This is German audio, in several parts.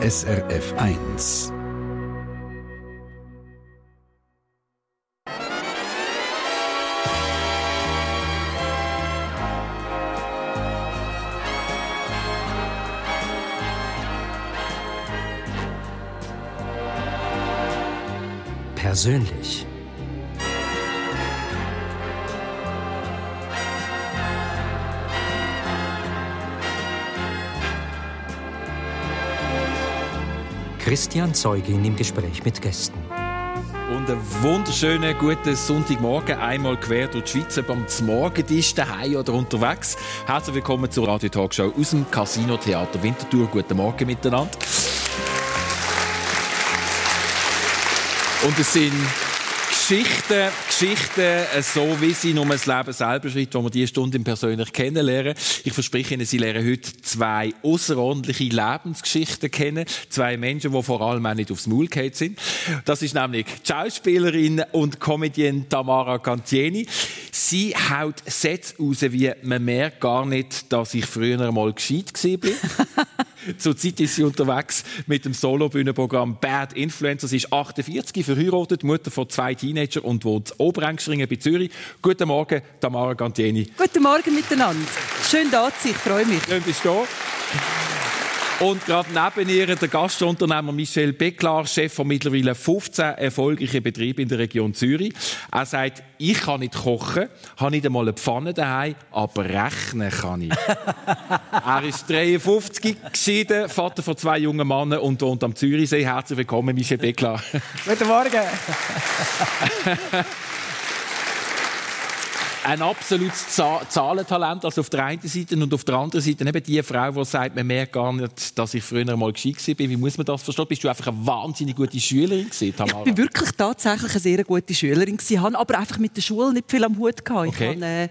SRF 1. Persönlich. Christian Zeugin im Gespräch mit Gästen. Und einen wunderschönen guten Sonntagmorgen, einmal quer durch die Schweiz, beim Morgentisch daheim oder unterwegs. Herzlich willkommen zur Radio Talkshow aus dem Casino Theater Winterthur. Guten Morgen miteinander. Und es sind Geschichten, Geschichten, äh, so wie sie nur das Leben selber schreibt, wo wir diese Stunde persönlich kennenlernen. Ich verspreche Ihnen, Sie lernen heute zwei außerordentliche Lebensgeschichten kennen. Zwei Menschen, die vor allem auch nicht aufs Maul gefallen sind. Das ist nämlich die Schauspielerin und Comedienne Tamara Cantieni. Sie haut Sätze raus, wie man merkt gar nicht, dass ich früher einmal gescheit war. Zurzeit ist sie unterwegs mit dem Solo-Bühnenprogramm Bad Influencer. Sie ist 48, verheiratet, Mutter von zwei Teenagern und wohnt in Oberengstringen bei Zürich. Guten Morgen, Tamara Gantieni. Guten Morgen miteinander. Schön da zu sein, ich freue mich. Schön, bist du da. Und gerade neben ihr der Gastunternehmer Michel Becklar, Chef von mittlerweile 15 erfolgreichen Betrieben in der Region Zürich. Er sagt, ich kann nicht kochen, habe nicht einmal eine Pfanne daheim, aber rechnen kann ich. er ist 53, geschieden, Vater von zwei jungen Männern und wohnt am Zürichsee. Herzlich willkommen, Michel Becklar. Guten Morgen. ein absolutes Zahlentalent, also auf der einen Seite und auf der anderen Seite eben die Frau, die sagt, man merkt gar nicht, dass ich früher mal gescheit war. Wie muss man das verstehen? Bist du einfach eine wahnsinnig gute Schülerin gewesen, Tamara? Ich bin wirklich tatsächlich eine sehr gute Schülerin gewesen, habe aber einfach mit der Schule nicht viel am Hut gehabt. Okay. Ich habe äh,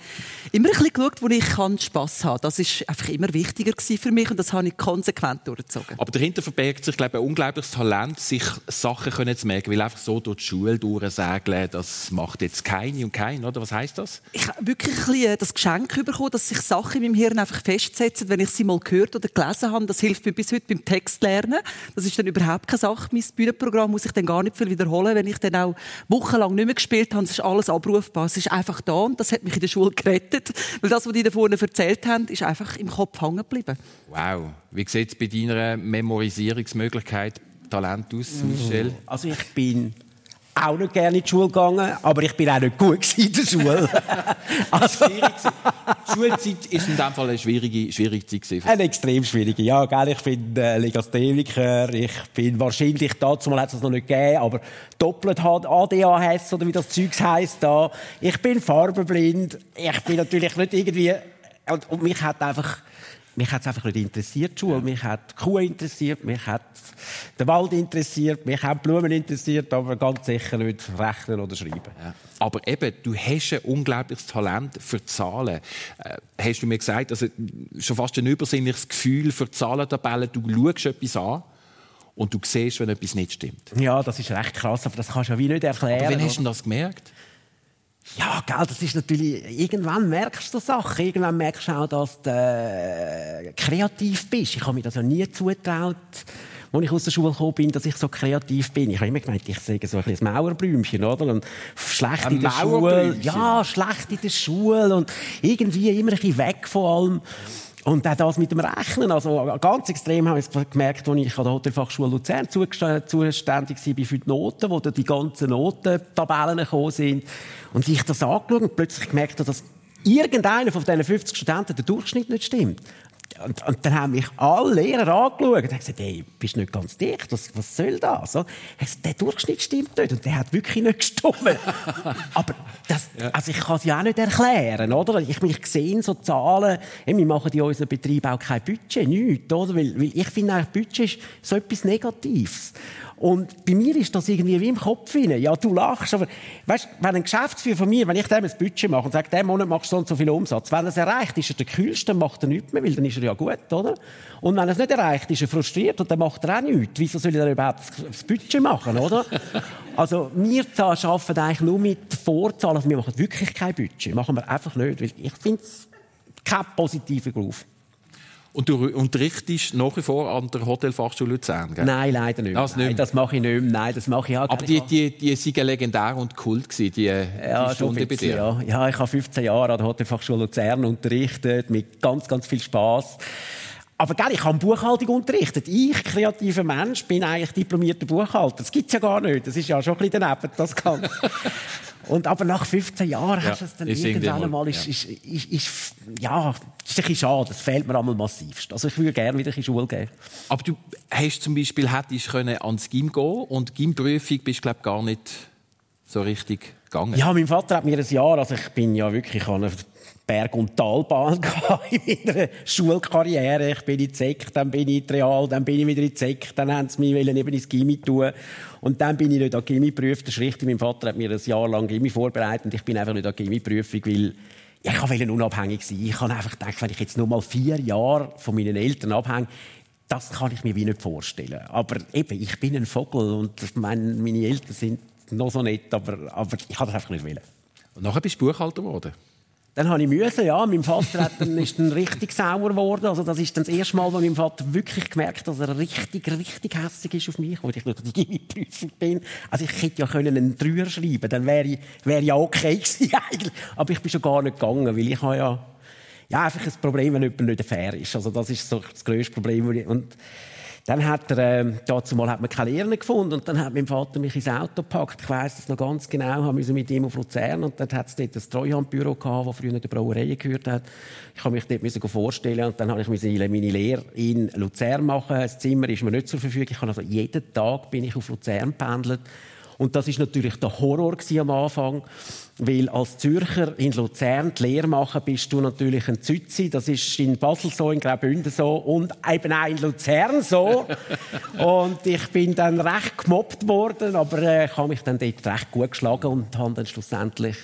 immer ein bisschen geschaut, wo ich kann Spass haben. Das ist einfach immer wichtiger für mich und das habe ich konsequent durchgezogen. Aber dahinter verbirgt sich, glaube ich, ein unglaubliches Talent, sich Sachen können zu merken, weil einfach so durch die Schule durchsägeln, das macht jetzt keine und kein, oder? Was heißt das? Ich habe wirklich ein bisschen das Geschenk bekommen, dass sich Sachen in meinem Hirn einfach festsetzen, wenn ich sie mal gehört oder gelesen habe. Das hilft mir bis heute beim Text lernen. Das ist dann überhaupt keine Sache. Mein Bühnenprogramm muss ich dann gar nicht viel wiederholen. Wenn ich dann auch wochenlang nicht mehr gespielt habe, ist alles abrufbar. Es ist einfach da und das hat mich in der Schule gerettet. Weil das, was die da vorne erzählt haben, ist einfach im Kopf hängen geblieben. Wow. Wie sieht es bei deiner Memorisierungsmöglichkeit Talent aus, Michelle? Also ich bin auch nicht gerne in die Schule gegangen, aber ich bin auch nicht gut in der Schule. also. Schulzeit ist in dem Fall eine schwierige, schwierige Zeit. Eine extrem schwierige, ja. Gell? Ich bin äh, Legastheniker, ich bin wahrscheinlich, dazu hat es das noch nicht gegeben, aber doppelt ADHS oder wie das Zeugs heisst da. Ich bin farbenblind, ich bin natürlich nicht irgendwie... Und, und mich hat einfach mich hat es einfach nicht interessiert, die Schule. Mich hat die Kuh interessiert, mich hat der Wald interessiert, mich haben Blumen interessiert, aber ganz sicher nicht Rechnen oder Schreiben. Ja. Aber eben, du hast ein unglaubliches Talent für Zahlen. Äh, hast du mir gesagt, also schon fast ein übersinnliches Gefühl für Zahlentabellen. Du schaust etwas an und du siehst, wenn etwas nicht stimmt. Ja, das ist recht krass, aber das kannst du ja wie nicht erklären. Aber wann hast du das gemerkt? Ja, gell, das ist natürlich, irgendwann merkst du Sachen. Irgendwann merkst du auch, dass du äh, kreativ bist. Ich habe mir das ja nie zugetraut, als ich aus der Schule gekommen bin, dass ich so kreativ bin. Ich habe immer gemeint, ich sage so ein bisschen Mauerblümchen, oder? Und schlecht ein in der Schule. Ja, schlecht in der Schule und irgendwie immer ein bisschen weg von allem. Und auch das mit dem Rechnen, also ganz extrem habe ich gemerkt, als ich an der Hotelfachschule Luzern zuständig war für die Noten, wo die ganzen Notentabellen gekommen sind. Und ich das angeschaut und plötzlich gemerkt habe, dass irgendeiner von diesen 50 Studenten der Durchschnitt nicht stimmt. Und, und, dann haben mich alle Lehrer angeschaut und haben gesagt, hey, bist du nicht ganz dicht, was, was soll das? So, gesagt, der Durchschnitt stimmt nicht und der hat wirklich nicht gestimmt. Aber das, also ich kann es ja auch nicht erklären, oder? Ich, ich sehe so Zahlen, wir machen in unserem Betrieb auch kein Budget, nichts, oder? Weil, weil ich finde eigentlich, Budget ist so etwas Negatives. Und bei mir ist das irgendwie wie im Kopf hinein. Ja, du lachst, aber weißt, wenn ein Geschäftsführer von mir, wenn ich dem ein Budget mache und sage, diesen Monat machst du so und so viel Umsatz, wenn er es erreicht, ist er der Kühlste, dann macht er nichts mehr, weil dann ist er ja gut, oder? Und wenn er es nicht erreicht, ist er frustriert und dann macht er auch nichts. Wieso soll er überhaupt das Budget machen, oder? Also, wir arbeiten eigentlich nur mit Vorzahlen. Also, wir machen wirklich kein Budget. Machen wir einfach nicht, weil ich finde es kein positiver Beruf. Und du unterrichtest nach wie vor an der Hotelfachschule Luzern, gell? Nein, leider nicht. Das Nein, nicht. das mache ich nicht mehr. Nein, das mache ich halt Aber die, die, die sind legendär und kult gewesen, die, die ja, Stunde schon bei dir. ja. ja, ich habe 15 Jahre an der Hotelfachschule Luzern unterrichtet, mit ganz, ganz viel Spaß. Aber gell, ich habe Buchhaltung unterrichtet. Ich, kreativer Mensch, bin eigentlich diplomierter Buchhalter. Das gibt's ja gar nicht. Das ist ja schon ein bisschen daneben, das Ganze. Und aber nach 15 Jahren Ja, hast du es dann irgendwann mal, einmal, ist, ist, ist, ist, ja, das ist ein bisschen schade. Das fehlt mir einmal massivst. Also ich würde gerne wieder in die Schule gehen. Aber du hast zum Beispiel hättest können ans Gym gehen und Gymprüfung bist glaube gar nicht so richtig gegangen. Ja, mein Vater hat mir ein Jahr, also ich bin ja wirklich an Berg- und Talbahn in meiner Schulkarriere. Ich bin in die Sek, dann bin ich in die Real, dann bin ich wieder in die Sek, dann haben sie mich eben ins Gimmi tun. Und dann bin ich nicht an Gimmi geprüft. Das ist richtig, mein Vater hat mir ein Jahr lang Gimmi vorbereitet und ich bin einfach nicht an die Gimmi-Prüfung, weil ich wollte unabhängig sein. Ich habe einfach gedacht, wenn ich jetzt nur mal vier Jahre von meinen Eltern abhänge, das kann ich mir wie nicht vorstellen. Aber eben, ich bin ein Vogel und meine, Eltern sind noch so nett, aber, aber ich habe das einfach nicht. Und nachher bist du Buchhalter geworden. Dann habe ich müssen, ja. Mein Vater hat dann, ist dann richtig sauer geworden. Also das ist dann das erste Mal, wo mein Vater wirklich gemerkt hat, dass er richtig, richtig hässlich ist auf mich, wo ich nicht die Gimmi-Prüfung bin. Also ich hätte ja können einen Dreier schreiben, dann wäre ich, wäre ja okay gewesen eigentlich. Aber ich bin schon gar nicht gegangen, weil ich habe ja, ja einfach ein Problem, wenn jemand nicht fair ist. Also das ist so das grösste Problem. Und dann hat er, äh, dazu mal hat man keine Lehrer gefunden und dann hat mein Vater mich ins Auto gepackt. Ich weiss das noch ganz genau. Haben müssen mit ihm auf Luzern und dann hat es dort ein Treuhandbüro gehabt, das früher der Brauerei gehört hat. Ich habe mich dort müssen vorstellen und dann habe ich meine Lehre in Luzern machen. Das Zimmer ist mir nicht zur Verfügung. Ich habe also jeden Tag bin ich auf Luzern pendelt. Und das ist natürlich der Horror am Anfang, weil als Zürcher in Luzern die Lehre machen, bist du natürlich ein Zützi. Das ist in Basel so, in Graubünden so und eben auch in Luzern so. und ich bin dann recht gemobbt worden, aber äh, ich habe mich dann dort recht gut geschlagen und habe dann schlussendlich,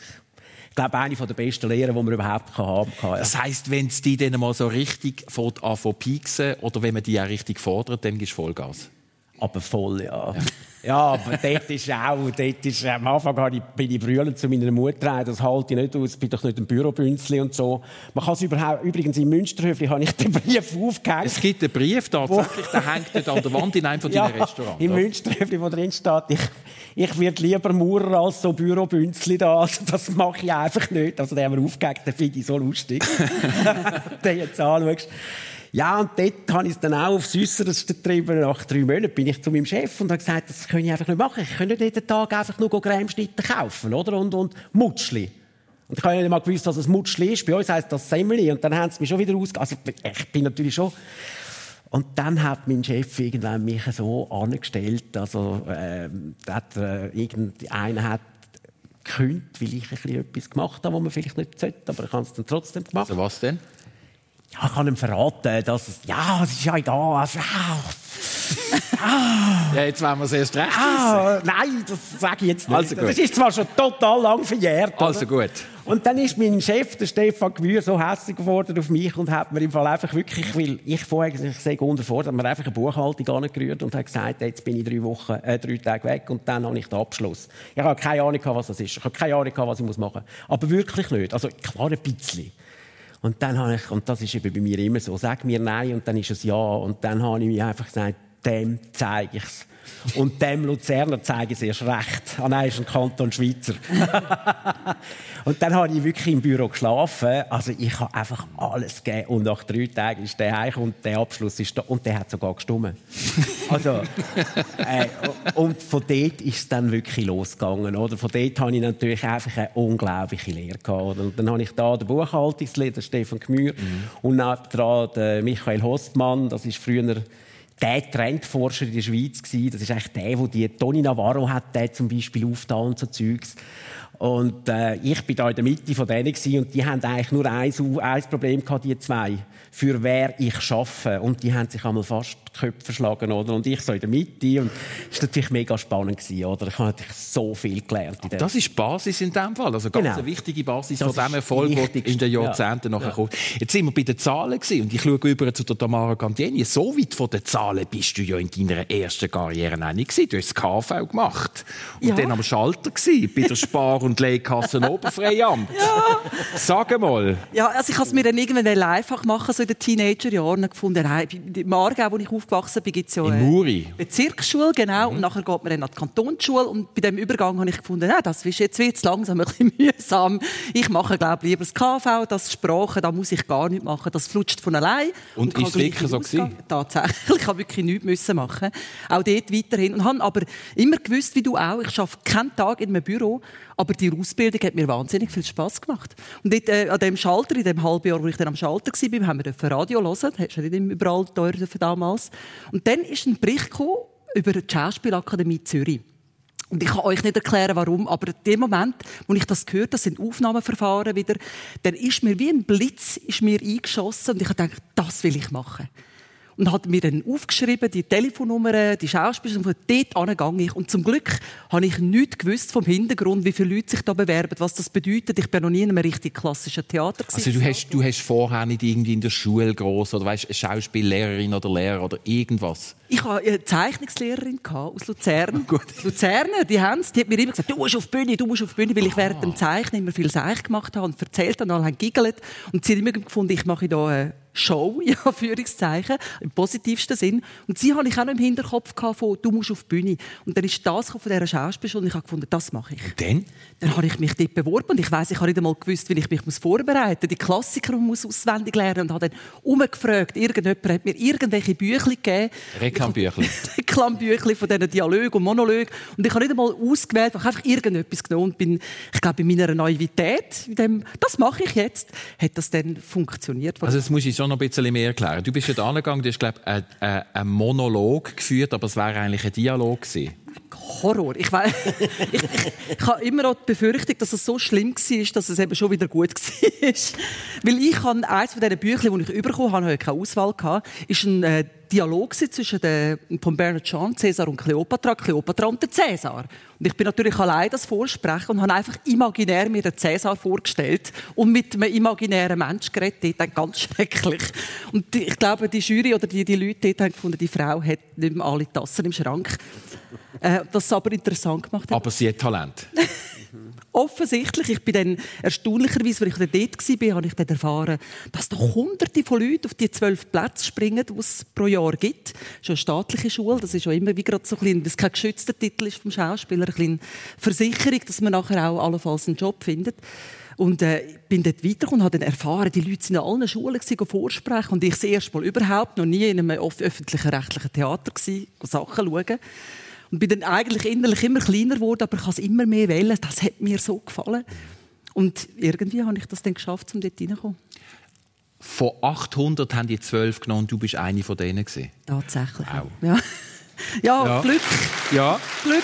ich glaube, eine der besten Lehren, die man überhaupt haben kann. Ja. Das heisst, wenn es die dann mal so richtig von anfangen pieksen oder wenn man die auch richtig fordert, dann gibst du Vollgas. Aber voll, ja. Ja, aber dort ist auch, dort ist, am Anfang habe ich, bin ich brüllend zu meiner Mutter, das halte ich nicht aus, bin doch nicht ein Bürobünzli und so. Man kann es überhaupt, übrigens im Münsterhöfli habe ich den Brief aufgehängt. Es gibt einen Brief tatsächlich, der hängt dort an der Wand in einem von deinen Restaurants. im oder? Münsterhöfli, wo drin steht, ich, ich werde lieber Maurer als so Bürobünzli da. Also das mache ich einfach nicht. Also den haben wir aufgehängt, den finde ich so lustig. den jetzt anschaust. Ja, und dort habe ich es dann auch aufs Äusserste getrieben. Nach drei Monaten bin ich zu meinem Chef und habe gesagt, das kann ich einfach nicht machen. Ich kann nicht jeden Tag einfach nur Cremeschnitte kaufen, oder? Und, und Mutschli. Und ich habe nicht mal gewusst, dass es Mutschli ist. Bei uns heisst das Semmeli. Und dann haben sie mich schon wieder ausge... Also ich bin natürlich schon... Und dann hat mein Chef irgendwann mich so angestellt, also ähm, hat, äh, irgendeiner hat gekündigt, weil ich ein bisschen etwas gemacht habe, was man vielleicht nicht sollte, aber ich habe es dann trotzdem gemacht. Also was denn? Ja, ich kann ihm verraten, dass es, ja, es ist ja egal, also, ah, Ja, jetzt wollen wir es erst recht ah, nein, das sage ich jetzt nicht. Also gut. Das ist zwar schon total lang verjährt. oder? Also gut. Und dann ist mein Chef, der Stefan Gewür, so hässlich geworden auf mich und hat mir im Fall einfach wirklich, weil ich vorher ich sage unterfordert, hat mir einfach eine Buchhaltung angerührt und hat gesagt, jetzt bin ich drei Wochen, äh, drei Tage weg und dann habe ich den Abschluss. Ich habe keine Ahnung, was das ist. Ich habe keine Ahnung, was ich machen muss. Aber wirklich nicht. Also klar ein bisschen. Und dann habe ich, und das ist eben bei mir immer so, sag mir nein und dann ist es ja. Und dann habe ich mir einfach gesagt, dem zeige ich es. Und dem Luzerner zeige ich es erst recht. Ah nein, ist ein Kanton Schweizer. und dann habe ich wirklich im Büro geschlafen. Also ich habe einfach alles gegeben. Und nach drei Tagen ist der heim und der Abschluss ist da. Und der hat sogar gestummen. Also, äh, und von dort ist es dann wirklich losgegangen. Oder? Von dort habe ich natürlich einfach eine unglaubliche Lehre gehabt. Und dann habe ich da den Buchhaltungslehrer, Stefan Gmür, und nebendran den Michael Hostmann. Das ist früher der Trendforscher in der Schweiz gewesen. Das ist eigentlich der, wo die Toni Navarro hat, der zum Beispiel aufgetan und so Zeugs. Und äh, ich bin da in der Mitte von denen gewesen, und die haben eigentlich nur ein, ein Problem gehabt, die zwei. Für wer ich schaffe. Und die haben sich einmal fast die Köpfe verschlagen, oder? Und ich so in der Mitte. Und das war natürlich mega spannend gewesen, oder? Ich habe natürlich so viel gelernt in Das ist die Basis in dem Fall. Also ganz Genau. eine wichtige Basis Das von dem Erfolg, der in den Jahrzehnten nachher kommt. Jetzt sind wir bei den Zahlen gewesen, und ich schaue über zu der Tamara Cantieni. So weit von den Zahlen bist du ja in deiner ersten Karriere auch nicht gewesen. Du hast das KV gemacht. Und Ja. dann am Schalter gewesen, bei der Spar- und legt Kassen Oberfreiamt. ja. Sag mal. Ja, also ich habe es mir dann irgendwann einfach machen, so in den Teenagerjahren gefunden. Nein, im Aargau, wo ich aufgewachsen bin, gibt es ja eine Muri. Bezirksschule, genau. Mhm. Und nachher geht man dann an die Kantonsschule. Und bei dem Übergang habe ich gefunden, nein, das ist jetzt wird langsam ein bisschen mühsam. Ich mache, glaube ich, lieber das KV, das Sprache, da muss ich gar nicht machen. Das flutscht von allein. Und, und ist wirklich so gewesen? Tatsächlich. Ich habe wirklich nichts müssen machen. Auch dort weiterhin. Und habe aber immer gewusst, wie du auch, ich arbeite keinen Tag in einem Büro, aber die Ausbildung hat mir wahnsinnig viel Spaß gemacht. Und dort, äh, an dem Schalter, in dem halben Jahr, wo ich dann am Schalter war, haben wir Radio hören. Das hast du nicht überall teuer damals. Und dann ist ein Bericht gekommen über die Schauspielakademie Zürich. Und ich kann euch nicht erklären, warum, aber in dem Moment, wo ich das gehört, das sind Aufnahmeverfahren wieder, dann ist mir wie ein Blitz ist mir eingeschossen und ich habe gedacht, das will ich machen und hat mir dann aufgeschrieben, die Telefonnummer, die Schauspieler, und von dort an ich. Und zum Glück habe ich nichts gewusst vom Hintergrund, wie viele Leute sich da bewerben, was das bedeutet. Ich bin noch nie in einem richtig klassischen Theater. Also du hast, du hast vorher nicht irgendwie in der Schule groß oder weißt, eine Schauspiellehrerin oder Lehrer oder irgendwas? Ich hatte eine Zeichnungslehrerin aus Luzern. Gut. Luzerner, die haben die hat mir immer gesagt, du musst auf die Bühne, du musst auf die Bühne, weil ich während dem Zeichnen immer viel Seich gemacht habe und erzählt und alle haben giggelt. Und sie hat immer gefunden, ich mache da eine Show, ja, Führungszeichen, im positivsten Sinn. Und sie hatte ich auch noch im Hinterkopf von, du musst auf die Bühne. Und dann ist das von dieser Schauspielschule und ich habe gefunden, das mache ich. Und dann? Dann habe ich mich dort beworben und ich weiß, ich habe nicht einmal gewusst, wie ich mich vorbereiten muss. Die Klassiker muss auswendig lernen und habe dann umgefragt. Irgendjemand hat mir irgendwelche Bücher gegeben. Reklambüchli. Reklambüchli von diesen Dialogen und Monologen. Und ich habe nicht einmal ausgewählt, ich habe einfach irgendetwas genommen und bin, ich glaube, in meiner Naivität, in dem, das mache ich jetzt, hat das dann funktioniert. Also das muss ich schon noch ein bisschen mehr erklären. Du bist ja angegangen, du hast, glaube ich, einen Monolog geführt, aber es wäre eigentlich ein Dialog gewesen. Horror. Ich, weiß, ich, ich, ich habe immer noch die Befürchtung, dass es so schlimm war, dass es eben schon wieder gut war. Weil ich habe eines von diesen Büchern, die ich bekommen habe, habe ich keine Auswahl gehabt, ist ein äh, Dialog zwischen der, von Bernard Shaw, Cäsar und Kleopatra, Kleopatra und der Cäsar. Und ich bin natürlich allein das Vorsprechen und habe einfach imaginär mir den Cäsar vorgestellt und mit einem imaginären Mensch geredet. Dort ganz schrecklich. Und ich glaube, die Jury oder die, die Leute dort haben gefunden, die Frau hat nicht mehr alle Tassen im Schrank. Äh, das aber interessant gemacht hat. Aber sie hat Talent. Offensichtlich. Ich bin dann erstaunlicherweise, als ich dort war, habe ich dann erfahren, dass da hunderte von Leuten auf die zwölf Plätze springen, die es pro Jahr gibt. Das ist eine staatliche Schule. Das ist auch immer wie gerade so ein bisschen, das kein geschützter Titel ist vom Schauspieler, ein bisschen Versicherung, dass man nachher auch allenfalls einen Job findet. Und äh, bin dort weitergekommen und habe dann erfahren, die Leute sind in allen Schulen vorsprechen und ich das erste Mal überhaupt noch nie in einem öffentlichen rechtlichen Theater gewesen, Sachen schauen. Und bin dann eigentlich innerlich immer kleiner geworden, aber ich kann es immer mehr wählen. Das hat mir so gefallen. Und irgendwie habe ich das dann geschafft, um dort reinzukommen. Von 800 haben die 12 genommen und du bist eine von denen gewesen. Tatsächlich. Wow. Ja. ja. ja, Glück. Ja. Glück.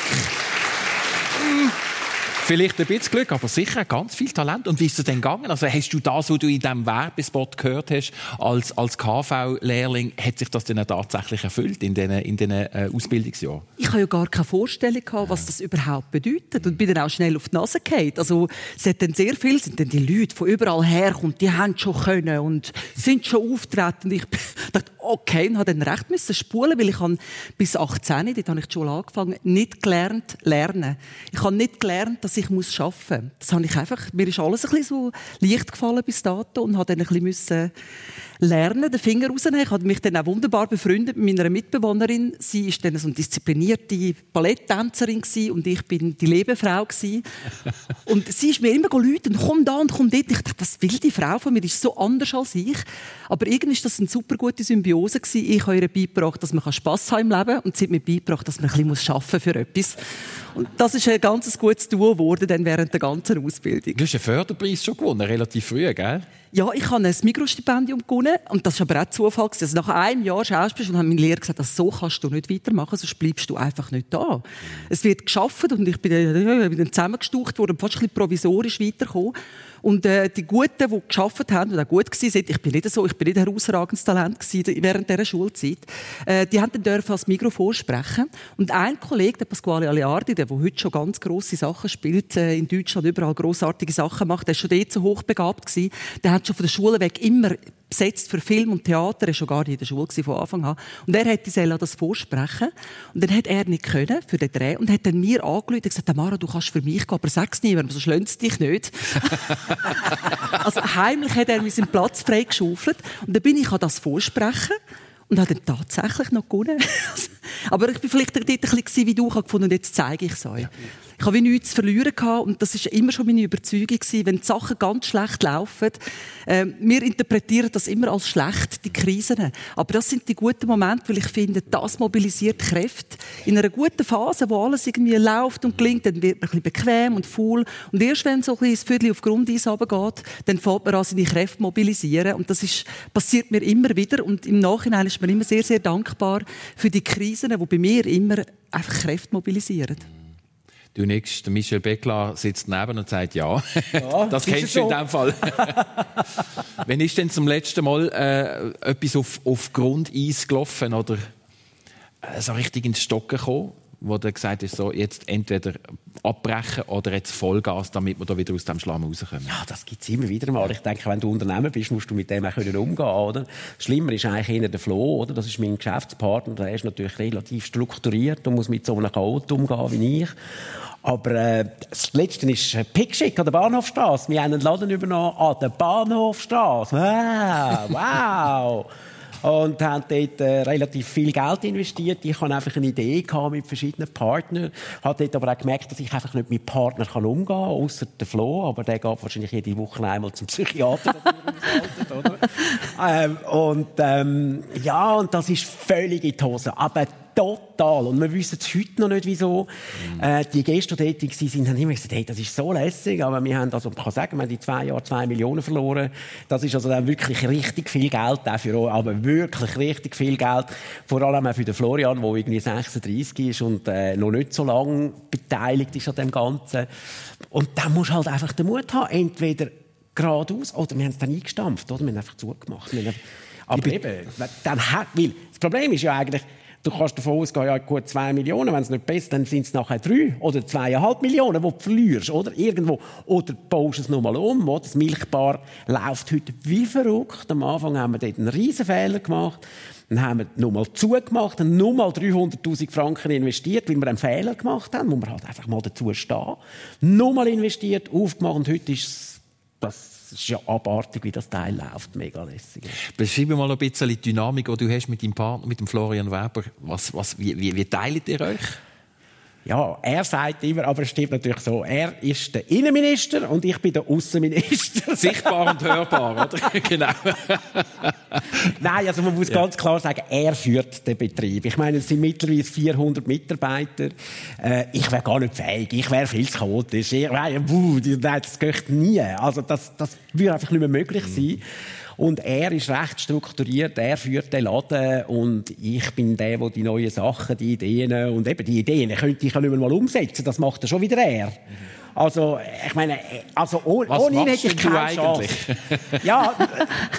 Vielleicht ein bisschen Glück, aber sicher ganz viel Talent. Und wie ist es denn gegangen? Also hast du das, was du in diesem Werbespot gehört hast, als, als KV-Lehrling, hat sich das denn tatsächlich erfüllt in diesen, in diesen äh, Ausbildungsjahren? Ich habe ja gar keine Vorstellung gehabt, was das überhaupt bedeutet und bin dann auch schnell auf die Nase gefallen. Also es hat dann sehr viel, sind dann die Leute von überall herkommen, die haben schon können und sind schon auftreten. Und ich dachte, okay, und habe dann recht müssen spulen, weil ich habe bis 18, dort habe ich die Schule angefangen, nicht gelernt lernen. Ich habe nicht gelernt, dass ich muss muss. Das habe ich einfach, mir ist alles ein bisschen so leicht gefallen bis dato und habe dann ein bisschen lernen, den Finger rausnehmen. Ich habe mich dann auch wunderbar befreundet mit meiner Mitbewohnerin. Sie ist dann so eine disziplinierte Balletttänzerin und ich bin die Lebefrau und sie ist mir immer geläutet, komm da und komm dort. Ich dachte, das will die Frau von mir, die ist so anders als ich. Aber irgendwie ist das eine super gute Symbiose gewesen. Ich habe ihr beigebracht, dass man Spass haben im Leben und sie hat mir beigebracht, dass man ein bisschen arbeiten für etwas. Und das ist ein ganz gutes Duo geworden dann während der ganzen Ausbildung. Du hast einen Förderpreis schon gewonnen, relativ früh, gell? Ja, ich habe ein Mikrostipendium gewonnen und das war aber auch Zufall. Also nach einem Jahr Schauspiel haben meine Lehrer gesagt, so kannst du nicht weitermachen, sonst bleibst du einfach nicht da. Es wird geschafft und ich bin dann, bin dann zusammengestaucht worden fast ein bisschen provisorisch weitergekommen. Und äh, die Guten, die geschafft haben und auch gut waren, sind, ich bin nicht so, ich bin nicht ein herausragendes Talent gewesen während dieser Schulzeit, äh, die haben dann dürfen als Mikro vorsprechen. Und ein Kollege, der Pasquale Aleardi, der, der heute schon ganz grosse Sachen spielt, äh, in Deutschland überall grossartige Sachen macht, der ist schon dort so hochbegabt gewesen, der hat schon von der Schule weg immer besetzt für Film und Theater. Er war schon gar nicht in der Schule von Anfang an. Und er hat die das vorsprechen. Und dann hat er nicht können für den Dreh und hat dann mir angerufen und gesagt, Mara, du kannst für mich gehen, aber sag's niemandem, sonst lönt dich nicht. also heimlich hat er mir seinen Platz freigeschaufelt. Und dann bin ich an das vorsprechen und habe dann tatsächlich noch gewonnen. aber ich bin vielleicht ein bisschen wie du, gefunden, jetzt zeige ich es euch. Ich habe wie nichts zu verlieren gehabt und das ist immer schon meine Überzeugung gewesen, wenn die Sachen ganz schlecht laufen. Äh, wir interpretieren das immer als schlecht, die Krisen. Aber das sind die guten Momente, weil ich finde, das mobilisiert Kräfte. In einer guten Phase, wo alles irgendwie läuft und klingt, dann wird man ein bisschen bequem und faul. Und erst wenn so ein bisschen das Viertel auf Grundeis runtergeht, dann fängt man an, seine Kräfte mobilisieren. Und das ist, passiert mir immer wieder. Und im Nachhinein ist man immer sehr, sehr dankbar für die Krisen, die bei mir immer einfach Kräfte mobilisieren. Du nix, Michel Beckler sitzt neben und sagt ja. ja das kennst du so. in dem Fall. Wenn ist denn zum letzten Mal äh, etwas auf, auf Grundeis gelaufen oder äh, so richtig ins Stocken gekommen, wo du gesagt hast, so, jetzt entweder abbrechen oder jetzt Vollgas, damit wir da wieder aus dem Schlamm rauskommen? Ja, das gibt es immer wieder mal. Ich denke, wenn du Unternehmer bist, musst du mit dem auch können umgehen oder? Schlimmer ist eigentlich eher der Flo, oder? Das ist mein Geschäftspartner, der ist natürlich relativ strukturiert und muss mit so einem Chaot umgehen wie ich. Aber äh, das Letzte ist Pickschick an der Bahnhofstraße. Wir haben einen Laden übernommen an der Bahnhofstraße. Wow, wow. Und haben dort äh, relativ viel Geld investiert. Ich hatte einfach eine Idee gehabt mit verschiedenen Partnern. Habe dort aber auch gemerkt, dass ich einfach nicht mit Partnern kann umgehen kann, außer der Flo. Aber der geht wahrscheinlich jede Woche einmal zum Psychiater. oder? ähm, und ähm, ja, und das ist völlig in die Hose. Aber total. Und wir wissen es heute noch nicht, wieso. Mhm. Äh, die Gäste, die dort waren, haben immer gesagt, hey, das ist so lässig. Aber wir haben, also, man kann sagen, wir haben in zwei Jahren zwei Millionen verloren. Das ist also dann wirklich richtig viel Geld dafür, aber wirklich richtig viel Geld. Vor allem auch für den Florian, der irgendwie 36 ist und äh, noch nicht so lange beteiligt ist an dem Ganzen. Und da musst du halt einfach den Mut haben, entweder geradeaus oder wir haben es dann eingestampft, oder? Wir haben einfach zugemacht. Haben, aber eben, dann hat, weil das Problem ist ja eigentlich, Du kannst davon ausgehen, ja, gut, zwei Millionen, wenn es nicht besser dann sind es nachher drei oder zweieinhalb Millionen, die du verlierst, oder? Irgendwo. Oder baust es nochmal um, oder? Das Milchbar läuft heute wie verrückt. Am Anfang haben wir dort einen riesen Fehler gemacht. Dann haben wir nochmal zugemacht, haben nochmal 300.000 Franken investiert, weil wir einen Fehler gemacht haben, wo wir halt einfach mal dazu stehen. Nochmal investiert, aufgemacht und heute ist das es ist ja abartig, wie das Teil läuft. Mega lässig. Beschreib mal ein bisschen die Dynamik, die du hast mit deinem Partner, mit dem Florian Weber. Was, was, wie, wie, wie teilt ihr euch? Ja, er sagt immer, aber es stimmt natürlich so, er ist der Innenminister und ich bin der Außenminister. Sichtbar und hörbar, oder? genau. Nein, also man muss ja. ganz klar sagen, er führt den Betrieb. Ich meine, es sind mittlerweile 400 Mitarbeiter. Äh, ich wäre gar nicht fähig, ich wäre viel zu chaotisch. Ich, nein, das geht nie. Also das, das würde einfach nicht mehr möglich mhm. Und er ist recht strukturiert, er führt den Laden und ich bin der, der die neuen Sachen, die Ideen und eben die Ideen könnte ich ja nicht mehr mal umsetzen. Das macht er schon wieder er. Mhm. Also, ich meine, also ohne, Was ohne ihn hätte ich keine eigentlich? ja,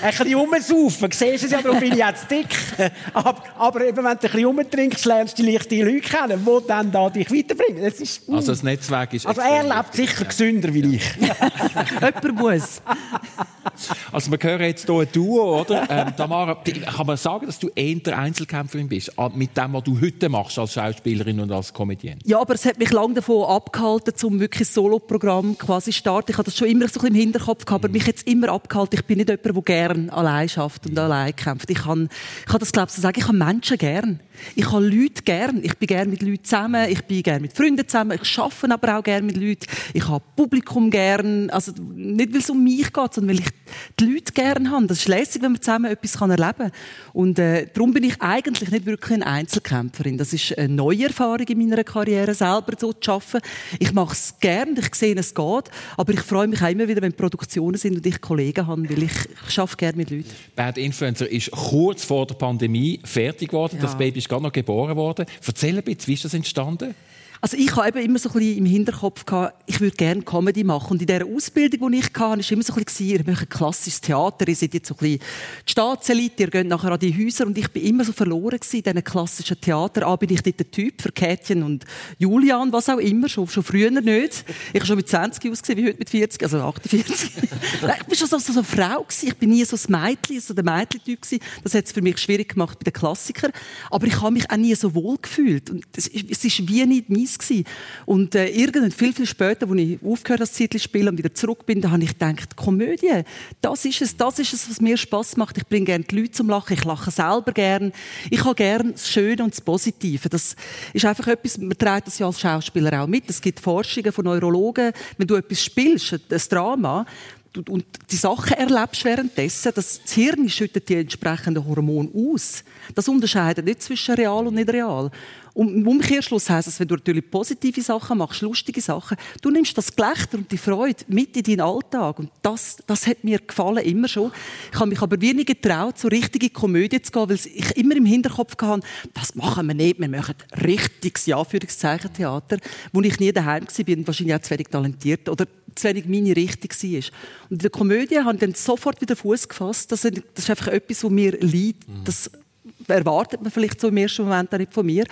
ein bisschen rumsaufen. Siehst du es ja, darum bin ich jetzt dick. Aber, aber eben, wenn du ein bisschen rumtrinkst, lernst du die Leute kennen, die dann da dich weiterbringen. Das ist, mm. Also das Netzwerk ist Also er lebt sicher gesünder wie ich. Jemand muss. Also wir hören jetzt hier ein Duo, oder? Ähm, Tamara, kann man sagen, dass du eher Einzelkämpferin bist, mit dem, was du heute machst als Schauspielerin und als Comedienne? Ja, aber es hat mich lange davon abgehalten, um wirklich so Soloprogramm quasi starten. Ich hatte das schon immer so im Hinterkopf gehabt, aber mich jetzt immer abgehalten. Ich bin nicht jemand, der gerne allein schafft und allein kämpft. Ich kann, ich kann das, glaube ich, so sagen. Ich habe Menschen gern. Ich habe Leute gern. Ich bin gern mit Leuten zusammen. Ich bin gern mit Freunden zusammen. Ich arbeite aber auch gern mit Leuten. Ich habe Publikum gern. Also, nicht, weil es um mich geht, sondern weil ich die Leute gern habe. Das ist lässig, wenn man zusammen etwas erleben kann. Und, äh, darum bin ich eigentlich nicht wirklich eine Einzelkämpferin. Das ist eine neue Erfahrung in meiner Karriere, selber so zu arbeiten. Ich mache es gern. Ich sehe, es geht. Aber ich freue mich auch immer wieder, wenn Produktionen sind und ich Kollegen habe, weil ich, ich arbeite gerne mit Leuten. Bad Influencer ist kurz vor der Pandemie fertig geworden. Ja. Das Baby ist gerade noch geboren worden. Erzähl ein bisschen, wie ist das entstanden? Also ich habe eben immer so ein bisschen im Hinterkopf gehabt, ich würde gerne Comedy machen. Und in dieser Ausbildung, die ich hatte, war immer so ein bisschen, ihr macht ein klassisches Theater, ihr seid jetzt so ein bisschen die Staatselite, ihr geht nachher an die Häuser und ich bin immer so verloren gewesen in diesen klassischen Theater. Ah, bin ich dort der Typ für Kätchen und Julian, was auch immer, schon, schon früher nicht. Ich habe schon mit 20 ausgesehen, wie heute mit 40, also 48. ich war schon so, so, so eine Frau gewesen. Ich bin nie so ein Mädchen, so der Mädchen-Typ. Das hat es für mich schwierig gemacht bei den Klassikern. Aber ich habe mich auch nie so wohl gefühlt. Und es ist wie nicht mein Gewesen. Und äh, irgendwann, viel, viel später, als ich aufgehört habe, das spielen und wieder zurück bin, da habe ich gedacht, Komödie, das ist es, das ist es, was mir Spaß macht. Ich bringe gerne die Leute zum Lachen, ich lache selber gern. Ich habe gerne das Schöne und das Positive. Das ist einfach etwas, man trägt das ja als Schauspieler auch mit. Es gibt Forschungen von Neurologen, wenn du etwas spielst, ein Drama, und die Sachen erlebst währenddessen, das Hirn schüttet die entsprechenden Hormone aus. Das unterscheidet nicht zwischen real und nicht real. Und im Umkehrschluss heisst es, wenn du natürlich positive Sachen machst, lustige Sachen, du nimmst das Gelächter und die Freude mit in deinen Alltag. Und das, das hat mir gefallen, immer schon. Ich habe mich aber wenig getraut, so richtige Komödie zu gehen, weil ich immer im Hinterkopf hatte, das machen wir nicht, wir machen richtiges, ja, Theater, wo ich nie daheim war und wahrscheinlich auch zu wenig talentiert oder zu wenig meine Richtung war. Und in der Komödie habe ich dann sofort wieder Fuß gefasst. Das ist einfach etwas, was mir liegt. Das erwartet man vielleicht so im ersten Moment auch nicht von mir.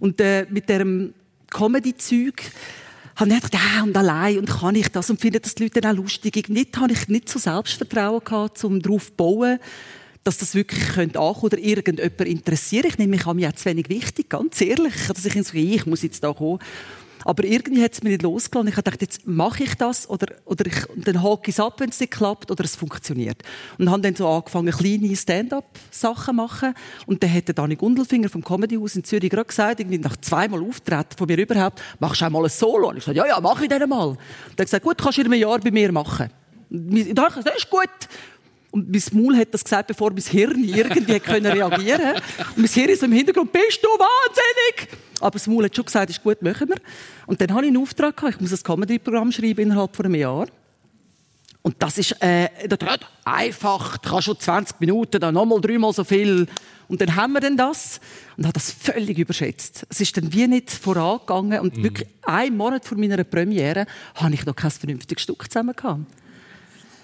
Und äh, mit diesem Comedy-Zeug habe ich gedacht, ja, und allein, und kann ich das, und finde das die Leute dann auch lustig. Nicht habe ich nicht so Selbstvertrauen gehabt, um darauf zu bauen, dass das wirklich könnte oder irgendjemand interessiert. Ich nehme mich an mich auch zu wenig wichtig, ganz ehrlich, dass ich so, ich muss jetzt da kommen. Aber irgendwie hat es mir nicht losgelassen. Ich gedacht, jetzt mache ich das oder, oder ich, dann hake ich es ab, wenn es nicht klappt oder es funktioniert. Und habe dann so angefangen, kleine Stand-up-Sachen zu machen. Und dann hat der Dani Gundelfinger vom Comedy House in Zürich gerade gesagt, irgendwie nach zweimal Auftreten von mir überhaupt, machst du auch mal ein Solo? Und ich sagte, ja, ja, mache ich dann mal. Und er hat gesagt, gut, kannst du in einem Jahr bei mir machen. Und ich dachte, das ist gut. Und mein Maul hat das gesagt, bevor mein Hirn irgendwie können reagieren konnte. Und mein Hirn ist so im Hintergrund, bist du wahnsinnig? Aber das Maul hat schon gesagt, ist gut, machen wir. Und dann hatte ich einen Auftrag, gehabt, ich muss ein Comedy-Programm schreiben innerhalb von einem Jahr. Und das ist äh, einfach, du kannst schon 20 Minuten, dann nochmal dreimal so viel. Und dann haben wir dann das und habe das völlig überschätzt. Es ist dann wie nicht vorangegangen und mhm. wirklich einen Monat vor meiner Premiere habe ich noch kein vernünftiges Stück zusammen gehabt.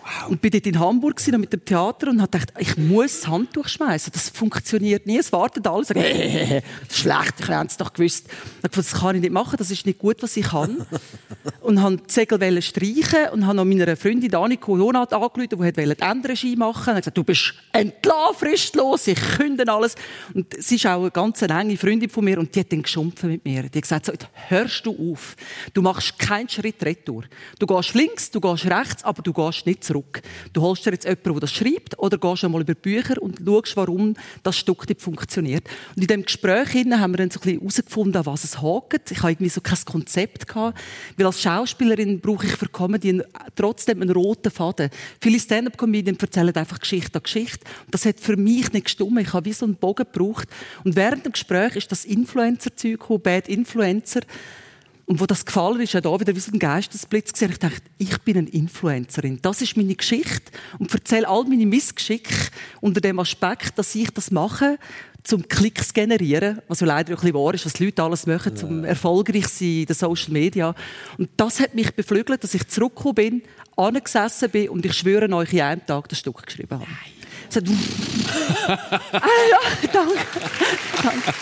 Wow. Und bin dort in Hamburg mit dem Theater und habe gedacht, ich muss das Handtuch schmeißen. Das funktioniert nie. Es warten alle, sagen, äh, das ist schlecht, ich hätte es doch gewusst. Ich dachte, das kann ich nicht machen, das ist nicht gut, was ich kann. und habe die Segel streichen und habe noch meiner Freundin Aniko Jonat angerufen, die wollte die Endregie machen. Und gesagt, du bist entlassen, fristlos, ich künde alles. Und sie ist auch eine ganz enge Freundin von mir und die hat dann geschumpfen mit mir. Die hat gesagt, so, hörst du auf. Du machst keinen Schritt retour. Du gehst links, du gehst rechts, aber du gehst nicht zurück zurück. Du holst dir jetzt jemanden, der das schreibt, oder gehst einmal über Bücher und schaust, warum das Stück nicht funktioniert. Und in diesem Gespräch haben wir dann so ein herausgefunden, was es hakt. Ich habe irgendwie so kein Konzept gehabt, weil als Schauspielerin brauche ich für Comedy trotzdem einen roten Faden. Viele Stand-up-Comedien erzählen einfach Geschichte an Geschichte. Und das hat für mich nicht gestummt. Ich habe wie so einen Bogen gebraucht. Und während dem Gespräch ist das Influencer-Zeug Bad Influencer. Und wo das gefallen ist, da wieder wie so ein Geistesblitz gesehen. Ich dachte, ich bin eine Influencerin. Das ist meine Geschichte und erzähle all meine Missgeschicke unter dem Aspekt, dass ich das mache, zum Klicks generieren, was ja leider ein bisschen wahr ist, was die Leute alles machen, ja. zum erfolgreich sein in den Social Media. Und das hat mich beflügelt, dass ich zurückgekommen bin, angesessen bin und ich schwöre euch, in einem Tag das Stück geschrieben habe. Sagt, ah ja, danke. danke.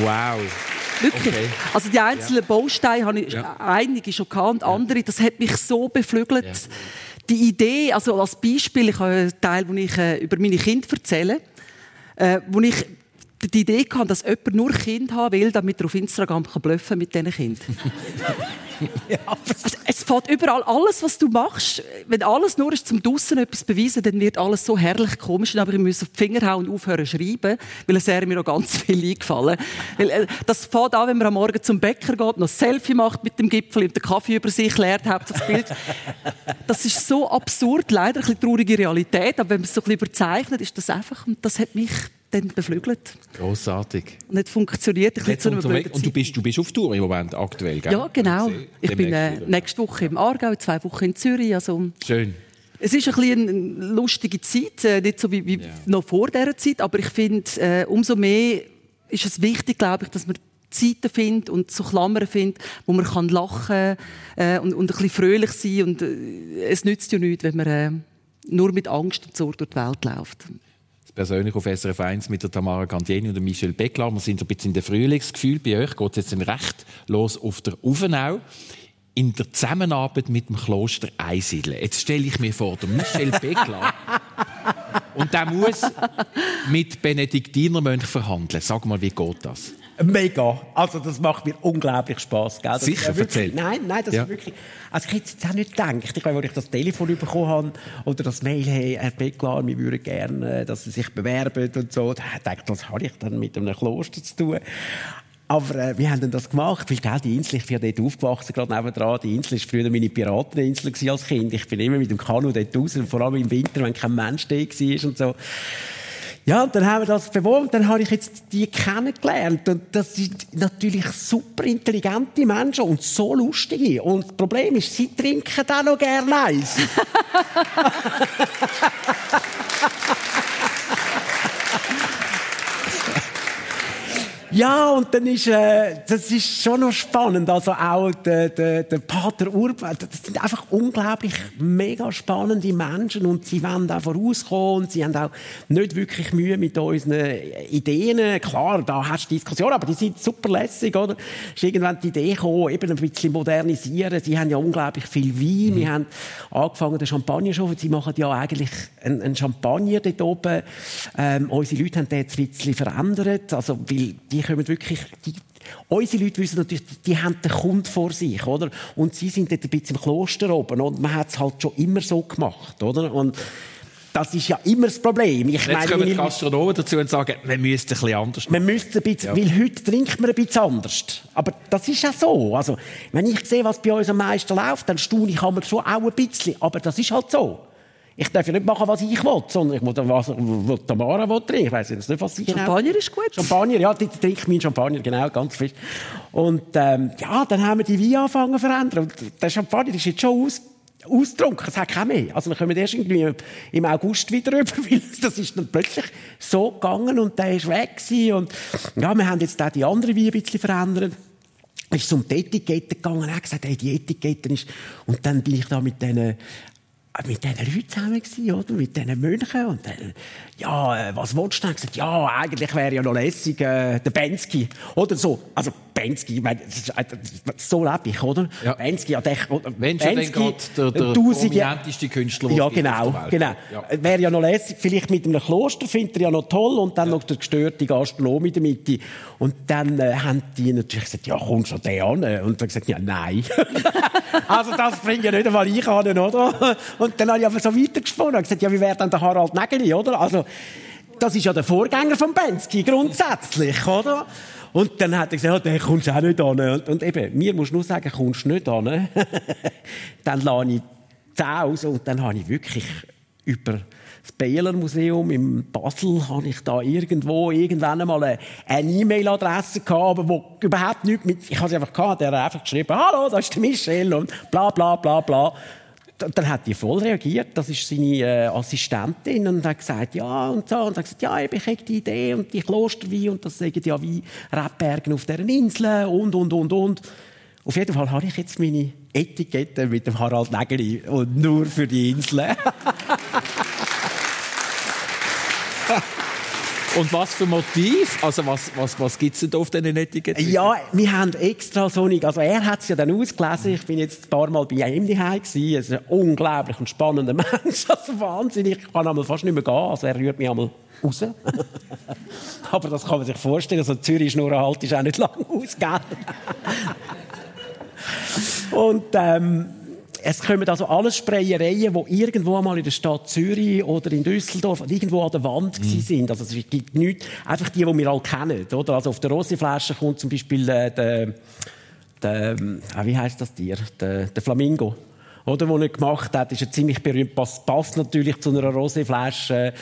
Wow. Wirklich. Okay. Also die einzelnen ja. Bausteine habe ich ja. einige schon gehabt und andere, das hat mich so beflügelt. Ja. Die Idee, also als Beispiel, ich habe einen Teil, wo ich äh, über meine Kinder erzähle, äh, wo ich die Idee hatte, dass jemand nur Kind haben will, damit er auf Instagram kann bluffen mit diesen Kindern. ja, also, es fällt überall alles, was du machst. Wenn alles nur ist, zum Dussen etwas beweisen, dann wird alles so herrlich komisch. Aber ich muss auf die Finger hauen und aufhören zu schreiben, weil es mir noch ganz viel eingefallen. Weil, äh, das fängt an, wenn man am Morgen zum Bäcker geht, noch ein Selfie macht mit dem Gipfel und den Kaffee über sich leert, hauptsächlich das Bild. Das ist so absurd, leider ein bisschen traurige Realität. Aber wenn man es so ein bisschen überzeichnet, ist das einfach, und das hat mich dann beflügelt. Grossartig. Und nicht funktioniert. Ich zu und, du bist, du bist auf Tour im Moment aktuell, gell? Ja, genau. Ich bin äh, nächste Woche im Aargau, zwei Wochen in Zürich. Also, Schön. Es ist ein bisschen eine lustige Zeit, äh, nicht so wie, wie ja. noch vor dieser Zeit, aber ich finde, äh, umso mehr ist es wichtig, glaube ich, dass man Zeiten finde und so Klammern finde, wo man kann lachen äh, und, und ein bisschen fröhlich sein und äh, es nützt ja nichts, wenn man äh, nur mit Angst und Sorge durch die Welt läuft persönlich auf SRF 1 mit der Tamara Candieni und Michel Beckler. Wir sind ein bisschen in der Frühlingsgefühl. Bei euch geht es jetzt recht los auf der Uvenau. In der Zusammenarbeit mit dem Kloster Einsiedeln. Jetzt stelle ich mir vor, der Michel Beckler und der muss mit Benediktinermönchen verhandeln. Sag mal, wie geht das? Mega. Also das macht mir unglaublich Spaß. Gell? Das Sicher, erzähl. Nein, nein, das ja. ist wirklich... Also ich hätte jetzt auch nicht gedacht, ich, als ich das Telefon bekommen habe oder das Mail, hey, Herr Becklar, wir würden gerne, dass Sie sich bewerben und so, da dachte ich, was habe ich dann mit einem Kloster zu tun? Aber äh, wir haben dann das gemacht, weil gell, die Insel, ich bin ja dort aufgewachsen, gerade nebendran. Die Insel war früher meine Pirateninsel als Kind. Ich bin immer mit dem Kanu dort raus, vor allem im Winter, wenn kein Mensch da war und so. Ja, und dann haben wir das bewohnt, dann habe ich jetzt die kennengelernt. Und das sind natürlich super intelligente Menschen und so lustige. Und das Problem ist, sie trinken auch noch gerne Eis. Ja, und dann ist, äh, das ist schon noch spannend. Also auch der, der, der Pater Urban, das sind einfach unglaublich mega spannende Menschen und sie wollen auch vorauskommen und sie haben auch nicht wirklich Mühe mit unseren Ideen. Klar, da hast du Diskussionen, aber die sind super lässig, oder? Ist irgendwann die Idee gekommen, eben ein bisschen modernisieren. Sie haben ja unglaublich viel Wein. Mhm. Wir haben angefangen, den Champagner schon, sie machen ja eigentlich einen, einen Champagner dort oben. Ähm, unsere Leute haben den jetzt ein bisschen verändert, also, weil die die kommen wirklich, die, unsere Leute wissen natürlich, die, die haben den Kunden vor sich, oder? Und sie sind dort ein bisschen im Kloster oben und man hat es halt schon immer so gemacht, oder? Und das ist ja immer das Problem. Ich Jetzt meine, kommen die Gastronomen dazu und sagen, wir müssten ein bisschen anders machen. Man müsste ein bisschen, ja. weil heute trinkt man ein bisschen anders. Aber das ist ja so. Also, wenn ich sehe, was bei uns am meisten läuft, dann staune ich schon auch ein bisschen. Aber das ist halt so. Ich darf ja nicht machen, was ich will, sondern ich muss was, was Tamara will trinken. Ich jetzt nicht, was sie Champagner genau. ist gut. Champagner, ja, die trinkt meinen Champagner, genau, ganz frisch. Und ähm, ja, dann haben wir die Wein angefangen zu verändern. Und der Champagner ist jetzt schon aus ausgetrunken, es hat keinen mehr. Also wir kommen erst irgendwie im August wieder rüber, weil das ist dann plötzlich so gegangen und der ist weg gewesen. und ja, wir haben jetzt auch die andere Wein ein bisschen verändert. Ich ist um die Etikette gegangen, er hat gesagt, hey, die Etikette ist, und dann bin ich da mit diesen mit diesen Leuten zusammen gewesen, oder? Mit diesen Mönchen. Und dann, ja, äh, was wolltest du? Gesagt, ja, eigentlich wäre ja noch lässig, äh, der Bensky. Oder so. Also, Bensky, ich meine, äh, so lebe ich, oder? Ja. Bensky, ja, der, Wenn schon Bensky, der, der prominenteste Künstler, Ja, genau, genau. Ja. Wäre ja noch lässig, vielleicht mit einem Kloster, findet er ja noch toll, und dann ja. noch der gestörte Gastronom in der Mitte. Und dann äh, haben die natürlich gesagt, ja, kommst du den an? Und dann gesagt, ja, nein. also, das bringt ja nicht einmal ich an, oder? Und dann habe ich aber so weitergesponnen und gesagt, ja, wie wäre dann der Harald Nägeli, oder? Also, das ist ja der Vorgänger von Bensky, grundsätzlich, oder? Und dann hat er gesagt, oh, kommst du auch nicht an. Und, und eben, mir musst du nur sagen, kommst du nicht an. dann lade ich 10 aus und dann habe ich wirklich über das Behler Museum in Basel habe ich da irgendwo irgendwann einmal eine E-Mail-Adresse gehabt, aber wo überhaupt nichts mit, ich habe sie einfach gehabt, der hat einfach geschrieben, hallo, da ist der Michel und bla, bla, bla, bla dann hat die voll reagiert. Das ist seine äh, Assistentin und hat gesagt, ja und so. Und hat gesagt, ja, ich habe die Idee und die Klosterwein und das sagen ja wie Rebbergen auf deren Inseln und, und, und, und. Auf jeden Fall habe ich jetzt meine Etikette mit dem Harald Nägeli und nur für die Inseln. Und was für Motiv? Also was, was, was gibt es denn auf diesen Etiketten? Ja, wir haben extra so also er hat es ja dann ausgelesen, ich bin jetzt ein paar Mal bei ihm daheim gewesen, er ist ein unglaublich und spannender Mensch, also wahnsinnig, ich kann einmal fast nicht mehr gehen, also er rührt mich einmal raus. Aber das kann man sich vorstellen, also Zürich Schnurrenhalt ist auch nicht lang aus, gell? Und ähm, es kommen also alles Sprayereien, die irgendwo einmal in der Stadt Zürich oder in Düsseldorf oder irgendwo an der Wand mhm. sind. Also es gibt nichts, einfach die, die wir alle kennen. Oder? Also auf der Rosiflasche kommt zum Beispiel äh, der, der, äh, wie heißt das Tier? Der, der Flamingo oder, wo er gemacht hat, ist er ziemlich berühmt. Passt, passt natürlich zu einer Roséflasche.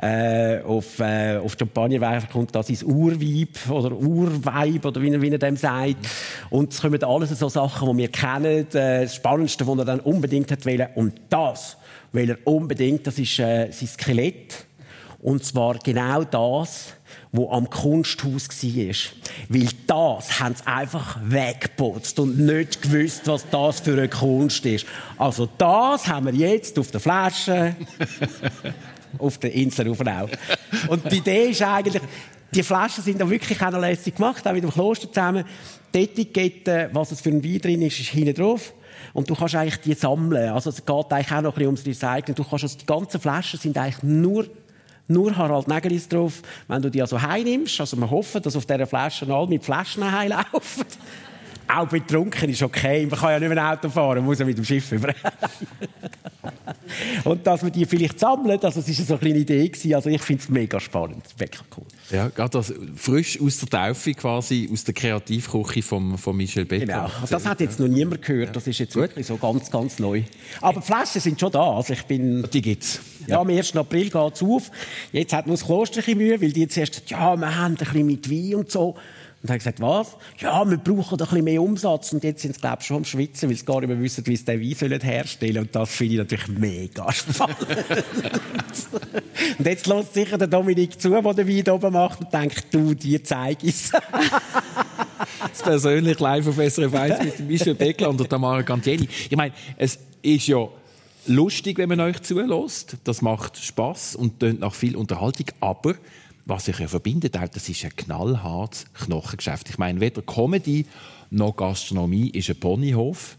Äh, auf, äh, auf Champagnerwerk kommt das ins Urweib oder Urweib oder wie wie er dem sagt. Und es kommen alles so Sachen, die wir kennen. Äh, das Spannendste, was er dann unbedingt hat wollen. Und das will er unbedingt, das ist äh, sein Skelett. Und zwar genau das, wo am Kunsthaus war. Weil das haben sie einfach weggeputzt und nicht gewusst, was das für eine Kunst ist. Also das haben wir jetzt auf der Flasche, auf der Insel Rufenau. Und die Idee ist eigentlich, die Flaschen sind da wirklich auch noch lässig gemacht, auch mit dem Kloster zusammen. Die Etikette, was es für ein Wein drin ist, ist hinten drauf. Und du kannst eigentlich die sammeln. Also es geht eigentlich auch noch ein bisschen ums Recycling. Du kannst also die ganzen Flaschen sind eigentlich nur nur Harald Nägelis drauf. Wenn du die also heimnimmst, also wir hoffen, dass auf dieser Flasche alle mit Flaschen heimlaufen. Auch betrunken ist okay. Man kann ja nicht mehr ein Auto fahren, man muss ja mit dem Schiff über. Und dass wir die vielleicht sammeln, also es war so eine kleine Idee. Gewesen. Also ich finde es mega spannend. Wirklich cool. Ja, gerade das frisch aus der Taufe quasi, aus der Kreativküche von, von Michel Becker. Genau. Das hat jetzt noch niemand gehört. Das ist jetzt Gut. wirklich so ganz, ganz neu. Aber die Flaschen sind schon da. Also ich bin... Die gibt's. Ja, am 1. April geht es auf. Jetzt hat nur das Kloster Mühe, weil die jetzt erst ja, wir haben ein bisschen mit Wein und so. Und haben gesagt, was? Ja, wir brauchen ein bisschen mehr Umsatz. Und jetzt sind sie, glaube ich, schon am Schwitzen, weil sie gar nicht mehr wissen, wie sie den Wein herstellen sollen. Und das finde ich natürlich mega spannend. und jetzt lässt sicher der Dominik zu, der den Wein oben macht und denkt, du, dir zeige ich Das persönlich live auf SRF 1 mit Michel Beckler und Tamara Gantieni. Ich meine, es ist ja lustig, wenn man euch zulässt. Das macht Spaß und tönt nach viel Unterhaltung. Aber was sich ja verbindet, das ist ein knallhartes Knochengeschäft. Ich meine, weder Comedy noch Gastronomie ist ein Ponyhof.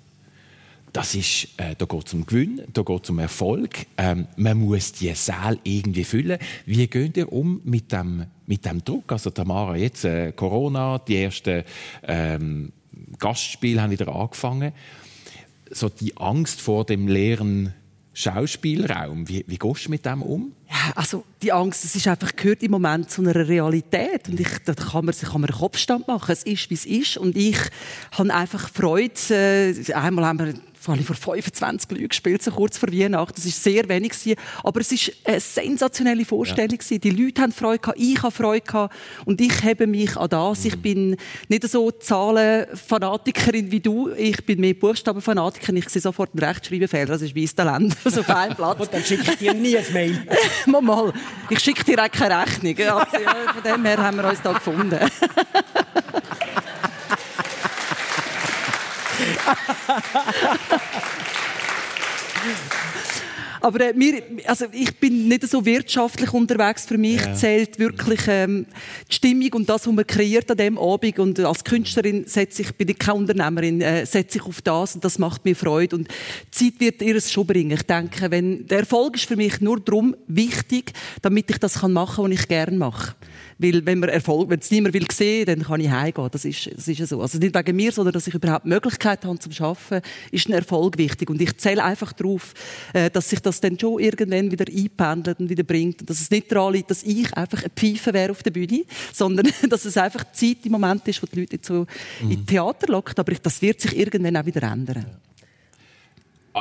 Das ist, äh, da geht es um Gewinn, da geht es um Erfolg. Ähm, man muss die Säle irgendwie füllen. Wie geht ihr um mit dem, mit dem Druck? Also Tamara, jetzt äh, Corona, die ersten ähm, Gastspiele haben wieder angefangen. So die Angst vor dem leeren Schauspielraum. Wie, wie gehst du mit dem um? Ja, also die Angst, das ist einfach gehört im Moment zu einer Realität und ich, da kann man, man einen Kopfstand machen. Es ist, wie es ist und ich habe einfach Freude. Äh, einmal haben wir vor 25 Leuten gespielt, so kurz vor Weihnachten. Das ist sehr wenig gewesen, aber es ist eine sensationelle Vorstellung ja. Die Leute haben Freude gehabt, ich habe Freude gehabt und ich hebe mich an das. Ich bin nicht so Zahlenfanatikerin wie du. Ich bin mehr Buchstabenfanatikerin. Ich sehe sofort einen Rechtschreibfehler. Das ist wie Talent. Also auf einem Platz. Und dann schicke ich dir nie ein Mail. mal, mal. Ich schicke dir auch keine Rechnung. Also, ja, von dem her haben wir uns da gefunden. Aber äh, mir, also ich bin nicht so wirtschaftlich unterwegs. Für mich ja. zählt wirklich ähm, die Stimmung und das, was man kreiert an dem Abend. Und als Künstlerin setze ich, bin ich keine Unternehmerin, äh, setze ich auf das und das macht mir Freude. Und die Zeit wird ihr es schon bringen. Ich denke, wenn, der Erfolg ist für mich nur darum wichtig, damit ich das machen kann, was ich gerne mache. Weil wenn man Erfolg, wenn es niemand will sehen, dann kann ich heimgehen. Das ist, das ist so. Also nicht wegen mir, sondern dass ich überhaupt Möglichkeit habe zum Schaffen, ist ein Erfolg wichtig. Und ich zähle einfach darauf, äh, dass sich das dann schon irgendwann wieder einpendelt und wieder bringt. Und dass es nicht daran liegt, dass ich einfach ein Pfeife wäre auf der Bühne, sondern dass es einfach die Zeit im Moment ist, wo die Leute so mhm. in Theater lockt. Aber das wird sich irgendwann auch wieder ändern.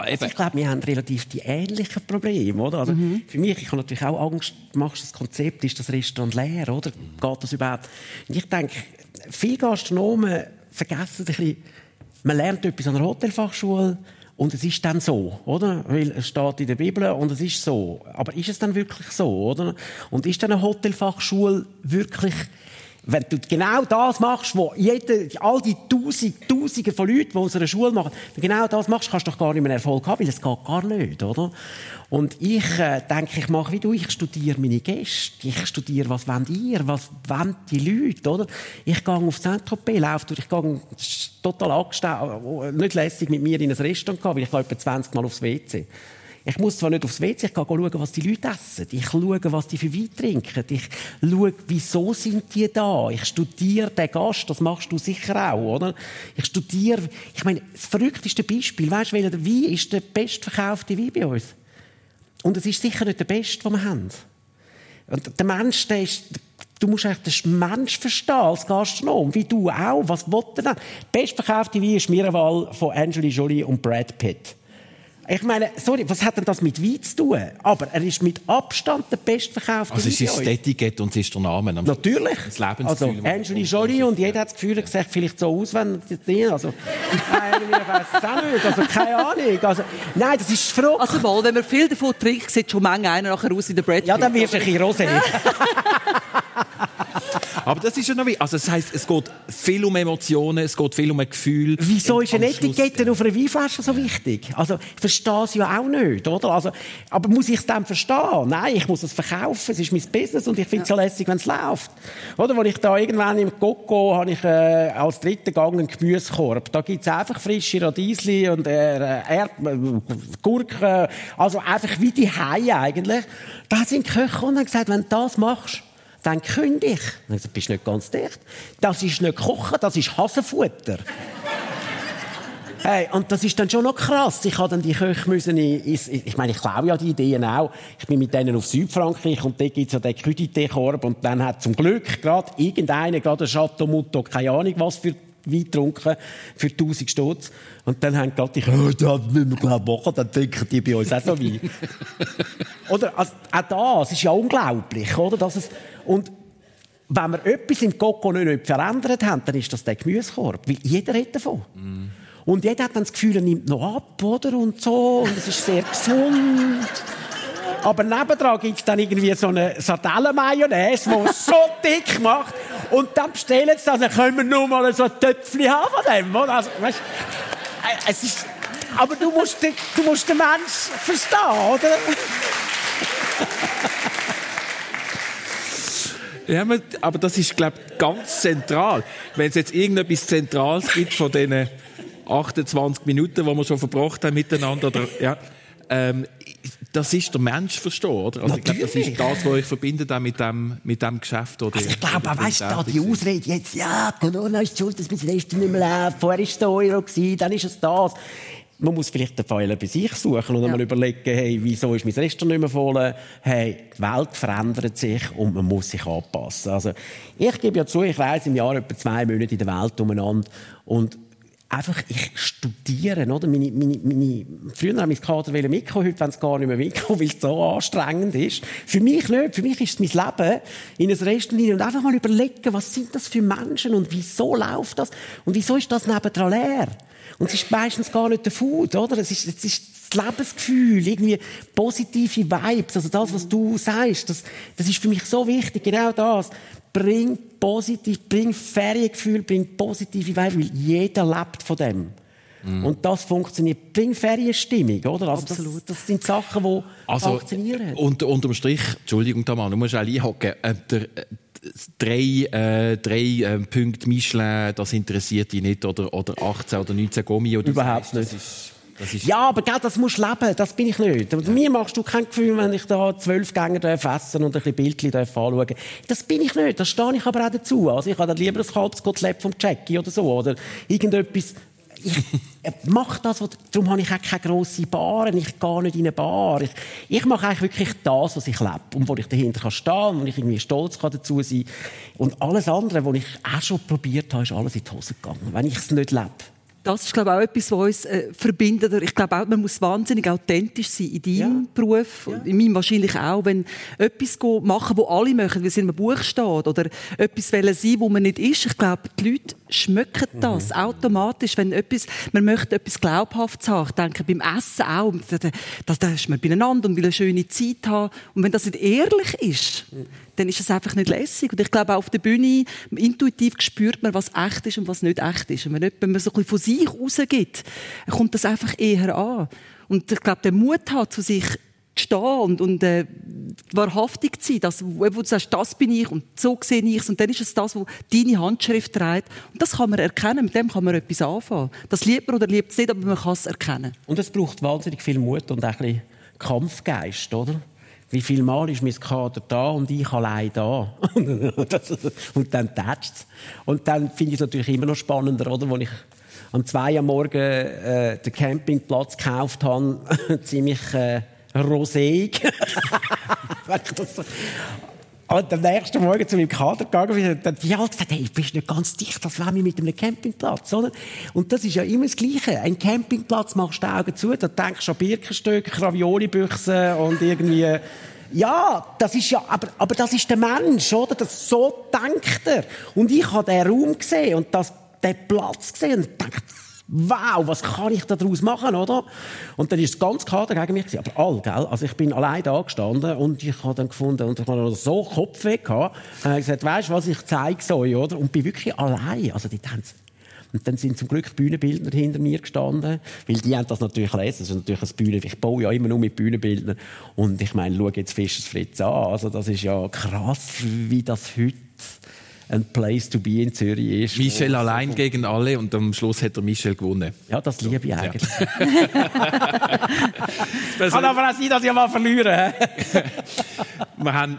Also ich glaube, wir haben relativ die ähnlichen Probleme, oder? Also mhm. Für mich, ich habe natürlich auch Angst, machst das Konzept, ist das Restaurant leer, oder? Geht das überhaupt? Und ich denke, viele Gastronomen vergessen ein bisschen, man lernt etwas an der Hotelfachschule und es ist dann so, oder? Weil es steht in der Bibel und es ist so. Aber ist es dann wirklich so, oder? Und ist dann eine Hotelfachschule wirklich wenn du genau das machst, was jeder, all die Tausend, Tausende von Leuten, die unsere Schule machen, genau das machst, kannst du doch gar nicht mehr Erfolg haben, weil es geht gar nicht, oder? Und ich äh, denke, ich mache wie du, ich studiere meine Gäste, ich studiere, was wollt ihr, was wollen die Leute, oder? Ich gehe auf Saint-Tropez, laufe durch, ich gehe total angestellt, nicht lässig mit mir in ein Restaurant weil ich gehe etwa 20 Mal aufs WC. Ich muss zwar nicht aufs WC, ich gehe schauen, was die Leute essen. Ich schaue, was die für Wein trinken. Ich schaue, wieso sind die da. Ich studiere den Gast, das machst du sicher auch, oder? Ich studiere, ich meine, das verrückteste Beispiel, weißt du, welcher Wein ist der bestverkaufte Wein bei uns? Und es ist sicher nicht der beste, den wir haben. Und der Mensch, der ist, du musst eigentlich den Mensch verstehen als Gastronom, wie du auch. Was will er denn? Bestverkaufte Wein ist Miraval von Angelina Jolie und Brad Pitt. Ich meine, sorry, was hat denn das mit Wein zu tun? Aber er ist mit Abstand der bestverkaufte Also es ist das Etikett und es ist der Name. Natürlich. Das also Angelina Jolie und jeder hat das Gefühl, er sieht vielleicht so aus, wenn er also Nein, ich weiß es auch nicht. Also keine Ahnung. Also, nein, das ist verrückt. Also mal, wenn man viel davon trinkt, sieht schon manchmal einer nachher aus in der Brad Ja, dann wirst du ein bisschen rosé. Aber das ist ja noch wie, also das heisst, es geht viel um Emotionen, es geht viel um ein Gefühl. Wieso ist eine Etikette auf einer Weinflasche so wichtig? Also, ich verstehe es ja auch nicht, oder? Also, aber muss ich es dann verstehen? Nein, ich muss es verkaufen, es ist mein Business und ich finde es ja lässig, wenn es läuft. Oder, als ich da irgendwann im Coco habe ich äh, als dritten Gang einen Gemüsekorb. Da gibt es einfach frische Radiesli und äh, Erd äh, Gurken, also einfach wie die Haie eigentlich. Da sind die Köche und haben gesagt, wenn du das machst, dann kündige ich. Ich gesagt, bist nicht ganz dicht. Das ist nicht Kochen, das ist Hasenfutter. Hey, und das ist dann schon noch krass. Ich habe dann die Köche müssen, in- ins- ich meine, ich glaube ja die Ideen auch. Ich bin mit denen auf Südfrankreich und dort gibt's ja den Crudité-Korb und dann hat zum Glück gerade irgendeiner, gerade ein Chateau Mouton, keine Ahnung was für Wein getrunken, für 1000 Stutz. Und dann haben gerade die oh, das müssen wir glaub machen, dann trinken die bei uns auch so Wein. oder, also, auch das ist ja unglaublich, oder? Dass es, und wenn wir etwas im Coco nicht, verändert haben, dann ist das der Gemüsekorb. Weil jeder hat davon. Und jeder hat dann das Gefühl, er nimmt noch ab, oder? Und so. Und es ist sehr gesund. Aber nebendran gibt es dann irgendwie so eine Sardellenmayonnaise, die so dick macht. Und dann bestellen sie das, dann können wir nur mal so ein Töpfchen haben von dem? Also, weißt, äh, es ist, aber du musst, den, du musst den Mensch verstehen, oder? Ja, aber- aber das ist, glaube ich, ganz zentral. Wenn es jetzt irgendetwas Zentrales gibt von diesen 28 Minuten, die wir schon verbracht haben miteinander, oder, ja, ähm, das ist der Mensch verstehen, oder? Also ich glaube, das ist Natürlich. das, was euch verbindet auch mit dem, mit dem Geschäft. Oder, Also ich glaube, oder weißt du, da die. Ausrede jetzt, ja, Corona ist schuld, dass mein Restaurant nicht mehr läuft, vorher war es der Euro, gewesen, dann ist es das. Man muss vielleicht den Fehler bei sich suchen und einmal überlegen, hey, wieso ist mein Restaurant nicht mehr voll? Hey, die Welt verändert sich und man muss sich anpassen. Also, ich gebe ja zu, ich reise im Jahr etwa zwei Monate in der Welt umeinander und einfach, ich studiere, oder? Meine, meine, meine, früher haben mein Kader mitkommen, heute wollen sie gar nicht mehr mitkommen, weil es so anstrengend ist. Für mich nicht. Für mich ist es mein Leben in ein Restaurant und einfach mal überlegen, was sind das für Menschen und wieso läuft das? Und wieso ist das nebendran leer? Und es ist meistens gar nicht der Food, oder? Es ist, es ist das Lebensgefühl, irgendwie positive Vibes, also das, was du sagst, das, das ist für mich so wichtig, genau das. Bring positiv, bring Feriengefühl, bring positive Vibes, weil jeder lebt von dem. Und das funktioniert. Bring Ferienstimmung, oder? Also Absolut. Das, das sind Sachen, die Also, funktionieren. unter, unterm Strich, Entschuldigung, Tamara, du musst auch einhocken. Äh, der, äh, drei, äh, drei äh, Punkte Michelin, das interessiert dich nicht. Oder, oder 18 oder 19 Gummi. Oder Überhaupt das nicht. das ist, Ja, aber gell, das musst du leben, das bin ich nicht. Und Mir machst du kein Gefühl, wenn ich da zwölf Gänge essen und ein bisschen Bildchen anschauen Das bin ich nicht, das stehe ich aber auch dazu. Also ich habe dann lieber ein Kalbskotelett vom Jackie oder so, oder irgendetwas... Ich äh, mache das, was- darum habe ich auch keine grosse Bar, ich gehe nicht in eine Bar. Ich, ich mache eigentlich wirklich das, was ich lebe und wo ich dahinter kann stehen und wo ich irgendwie stolz kann dazu sein Und alles andere, was ich auch schon probiert habe, ist alles in die Hose gegangen, wenn ich es nicht lebe. Das ist, glaube ich, auch etwas, was uns äh, verbindet. Ich glaube auch, man muss wahnsinnig authentisch sein in deinem Ja. Beruf, und in meinem wahrscheinlich auch. Wenn etwas machen, wo alle machen, wie es in einem Buch steht, oder etwas wollen sein, wo man nicht ist. Ich glaube, die Leute schmecken das automatisch, wenn etwas, man möchte etwas Glaubhaftes haben. Ich denke, beim Essen auch. Da, da, da, da ist man beieinander und will eine schöne Zeit haben. Und wenn das nicht ehrlich ist, dann ist es einfach nicht lässig. Und ich glaube, auch auf der Bühne, intuitiv spürt man, was echt ist und was nicht echt ist. Und wenn man so ein von sich rausgibt, kommt das einfach eher an. Und ich glaube, der Mut hat, zu sich zu stehen und, und äh, wahrhaftig zu sein, dass, wo du sagst, das bin ich und so sehe ich es. Und dann ist es das, wo deine Handschrift trägt. Und das kann man erkennen, mit dem kann man etwas anfangen. Das liebt man oder liebt es nicht, aber man kann es erkennen. Und es braucht wahnsinnig viel Mut und ein bisschen Kampfgeist, oder? Wie viel Mal ist mein Kader da und ich allein da? Und dann tätscht. Und dann finde ich es natürlich immer noch spannender, oder? Als ich am 2 am Morgen äh, den Campingplatz gekauft habe, ziemlich äh, roséig. Ich und am nächsten Morgen zu meinem Kader gegangen bin, dann die alle gesagt, hey, bist nicht ganz dicht, das wäre wir mit einem Campingplatz, oder? Und das ist ja immer das Gleiche. Ein Campingplatz machst du die Augen zu, da denkst du an Birkenstück, Ravioli-Büchse und irgendwie, ja, das ist ja, aber, aber das ist der Mensch, oder? Das, so denkt er. Und ich habe den Raum gesehen und das, den Platz gesehen und dachte, wow, was kann ich daraus machen, oder? Und dann ist es ganz klar gegen mich gewesen. Aber all, gell? Also ich bin allein da gestanden und ich habe dann gefunden, und ich habe so Kopfweh gehabt, habe gesagt, weißt du was, ich zeige es euch, oder? Und bin wirklich allein. Also die haben und dann sind zum Glück Bühnenbildner hinter mir gestanden, weil die haben das natürlich gelesen. Das ist natürlich ein Bühnen. Ich baue ja immer nur mit Bühnenbildern. Und ich meine, schau jetzt Fischers Fritz an. Also das ist ja krass, wie das heute ein Place to be in Zürich ist. Michel allein gegen alle und am Schluss hat er Michel gewonnen. Ja, das liebe ich eigentlich. Kann aber auch sein, dass ich mal verliere. wir haben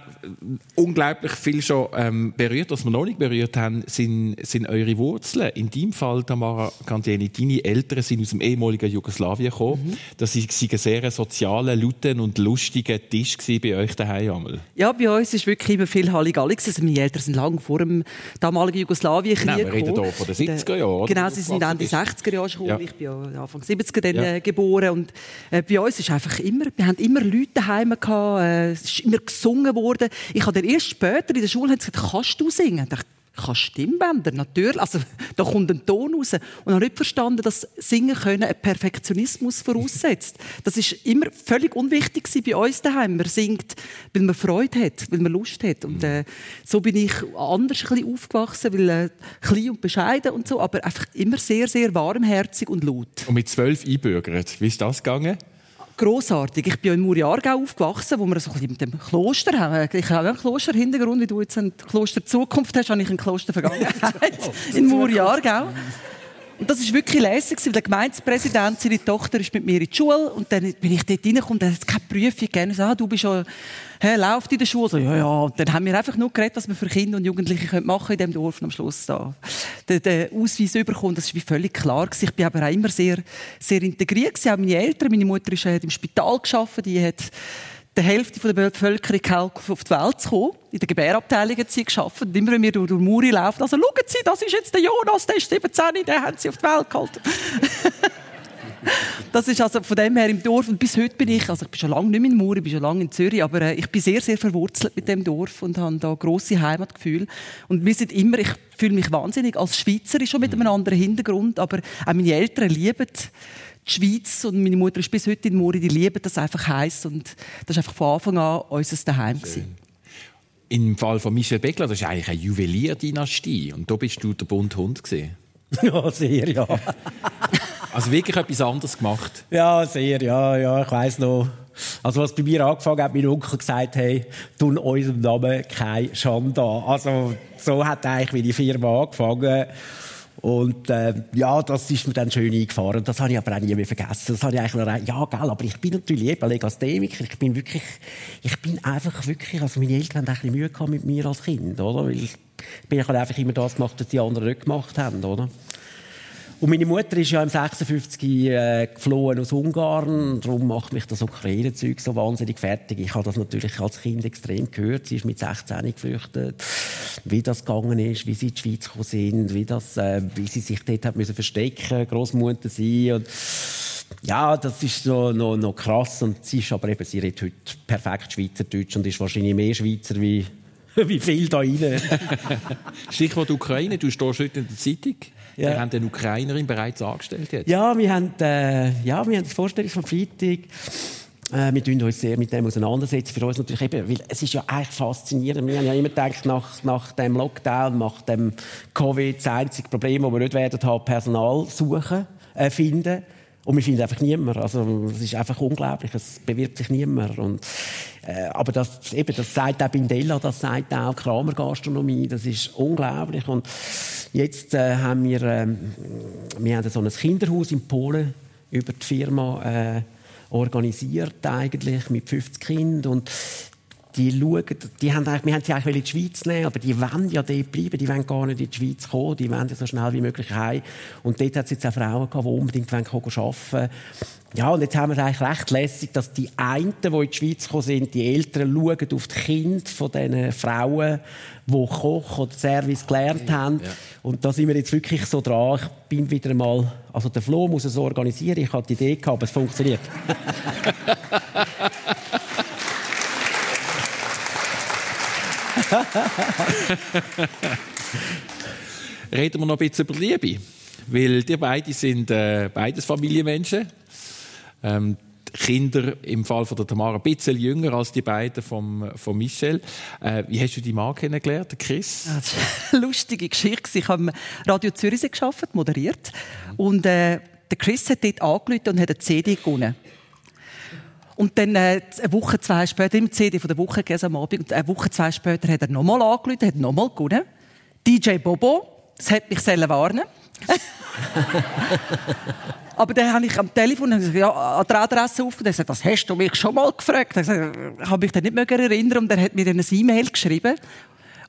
unglaublich viel schon ähm, berührt. Was wir noch nicht berührt haben, sind, sind eure Wurzeln. In deinem Fall, Tamara Candieni, deine Eltern sind aus dem ehemaligen Jugoslawien gekommen. Mhm. Das war ein sehr sozialer, lauten und lustiger Tisch bei euch daheim. Ja, bei uns war wirklich immer viel Halligalli. Also meine Eltern sind lange vor dem damaligen Jugoslawienkrieg Nein, wir reden hier von den 70er Jahren. Genau, sie sind Ende 60er Jahre gekommen. Ja. Ich bin ja Anfang 70er dann, ja. äh, geboren. Und äh, bei uns ist einfach immer, wir haben immer Leute daheim gehabt, äh, es ist immer gesungen worden. Ich habe erst später in der Schule gesagt, kannst du singen? Ich dachte, kann Stimmbänder, natürlich. Also, da kommt ein Ton raus. Und habe nicht verstanden, dass Singen können einen Perfektionismus voraussetzt. Das ist immer völlig unwichtig bei uns daheim. Man singt, weil man Freude hat, weil man Lust hat. Und äh, so bin ich anders ein bisschen aufgewachsen, weil äh, klein und bescheiden und so, aber einfach immer sehr, sehr warmherzig und laut. Und mit zwölf einbürgert. Wie ist das gegangen? Grossartig. Ich bin ja in Muriargau aufgewachsen, wo wir so ein bisschen mit dem Kloster haben. Ich habe einen Klosterhintergrund, wie du jetzt ein Kloster Zukunft hast, habe ich ein Kloster Vergangenheit in Muriargau. Und das war wirklich lässig, weil der Gemeindepräsident, seine Tochter, ist mit mir in die Schule und dann bin ich dort reingekommen, dann hat es keine Prüfung gegeben. So, ah, du bist schon, hä, läuft in der Schule? So, ja, ja. Und dann haben wir einfach nur geredet, was wir für Kinder und Jugendliche machen in diesem Dorf und am Schluss da den, den Ausweis bekommen. Das war völlig klar. Ich bin aber auch immer sehr, sehr integriert. Auch meine Eltern, meine Mutter hat im Spital gearbeitet, die hat der Hälfte der Bevölkerung auf die Welt zu kommen. In der Gebärabteilung hat sie. Und immer wenn wir durch, durch Muri laufen, also schauen Sie, das ist jetzt der Jonas, der ist 17, den haben sie auf die Welt gehalten. das ist also von dem her im Dorf und bis heute bin ich, also ich bin schon lange nicht mehr in Muri, ich bin schon lange in Zürich, aber äh, ich bin sehr, sehr verwurzelt mit dem Dorf und habe da grosse Heimatgefühl. Und wir sind immer, ich fühle mich wahnsinnig als Schweizerin schon mit einem anderen Hintergrund, aber auch meine Eltern lieben die Schweiz und meine Mutter ist bis heute in Muri, die lieben das einfach heiß und das ist einfach von Anfang an unser Daheim Im Fall von Michel Beckler, das ist eigentlich eine Juwelierdynastie und da bist du der bunte Hund gesehen. Ja, sehr, ja. also wirklich etwas anderes gemacht? Ja, sehr, ja, ja, ich weiss noch. Also was bei mir angefangen hat, mein Onkel gesagt, hey, tun unserem Namen keine Schande an. Also so hat eigentlich meine Firma angefangen. Und äh, ja, das ist mir dann schön eingefahren. Das habe ich aber auch nie mehr vergessen. Das habe ich eigentlich nur, ja, gell, aber ich bin natürlich eben Legastheniker. Ich bin wirklich, ich bin einfach wirklich, also meine Eltern haben ein bisschen Mühe mit mir als Kind, oder? Weil ich bin einfach immer das gemacht, was die anderen nicht gemacht haben, oder? Und meine Mutter ist ja im 56 äh, geflohen aus Ungarn. Darum macht mich das Ukraine-Zeug so wahnsinnig fertig. Ich habe das natürlich als Kind extrem gehört. Sie ist mit 16 geflüchtet. Wie das gegangen ist, wie sie in die Schweiz gekommen sind, wie, das, äh, wie sie sich dort hat müssen verstecken, Großmutter sein und ja, das ist so noch, noch krass. Und sie ist aber eben, sie redet heute perfekt Schweizerdeutsch und ist wahrscheinlich mehr Schweizer wie wie viel da rein. Stichwort Ukraine, du stehst heute in der Zeitung. Ja. Wir haben eine Ukrainerin bereits angestellt jetzt. Ja, wir haben, äh, ja, wir haben das Vorstellung vom Freitag. Äh, wir tun uns sehr mit dem auseinandersetzen. Für uns natürlich eben, weil es ist ja eigentlich faszinierend. Wir haben ja immer gedacht, nach, nach dem Lockdown, nach dem Covid, das einzige Problem, das wir nicht werden haben, Personal suchen, äh, finden. Und wir finden einfach niemand. Also, es ist einfach unglaublich. Es bewirbt sich niemand. Und, äh, aber das, eben, das sagt auch Bindella, das sagt auch Kramer Gastronomie. Das ist unglaublich. Und jetzt äh, haben wir, äh, wir haben so ein Kinderhaus in Polen über die Firma äh, organisiert eigentlich mit 50 Kindern. Und die schauen, die haben eigentlich, wir haben sie eigentlich in die Schweiz nehmen, aber die wollen ja dort bleiben, die wollen gar nicht in die Schweiz kommen, die wollen ja so schnell wie möglich heim. Und dort hat es jetzt auch Frauen gehabt, die unbedingt wollen arbeiten ja, und jetzt haben wir es eigentlich recht lässig, dass die einen, die in die Schweiz gekommen sind, die Eltern schauen auf die Kinder von diesen Frauen, die Koch oder Service gelernt haben. Ja. Und da sind wir jetzt wirklich so dran. Ich bin wieder mal, also der Flo muss es organisieren. Ich hatte die Idee gehabt, aber es funktioniert. Reden wir noch ein bisschen über Liebe. weil die beiden sind äh, beides Familienmenschen. Ähm, Kinder im Fall von der Tamara ein bisschen jünger als die beiden von, von Michel. Äh, wie hast du die Mann kennengelernt, Chris? Ja, das ist eine lustige Geschichte. Ich habe Radio Zürich gearbeitet, moderiert. Und äh, der Chris hat dort angerufen und hat eine CD gewonnen. Und dann äh, eine Woche, zwei später, im CD von der Woche am Abend, und eine Woche, zwei später hat er nochmal angerufen, hat nochmal gewonnen. DJ Bobo, das hat mich warnen Aber dann habe ich am Telefon gesagt, ja, an der Adresse aufgegeben. gesagt, das hast du mich schon mal gefragt. Ich habe mich dann nicht mehr erinnern und er hat mir dann ein E-Mail geschrieben.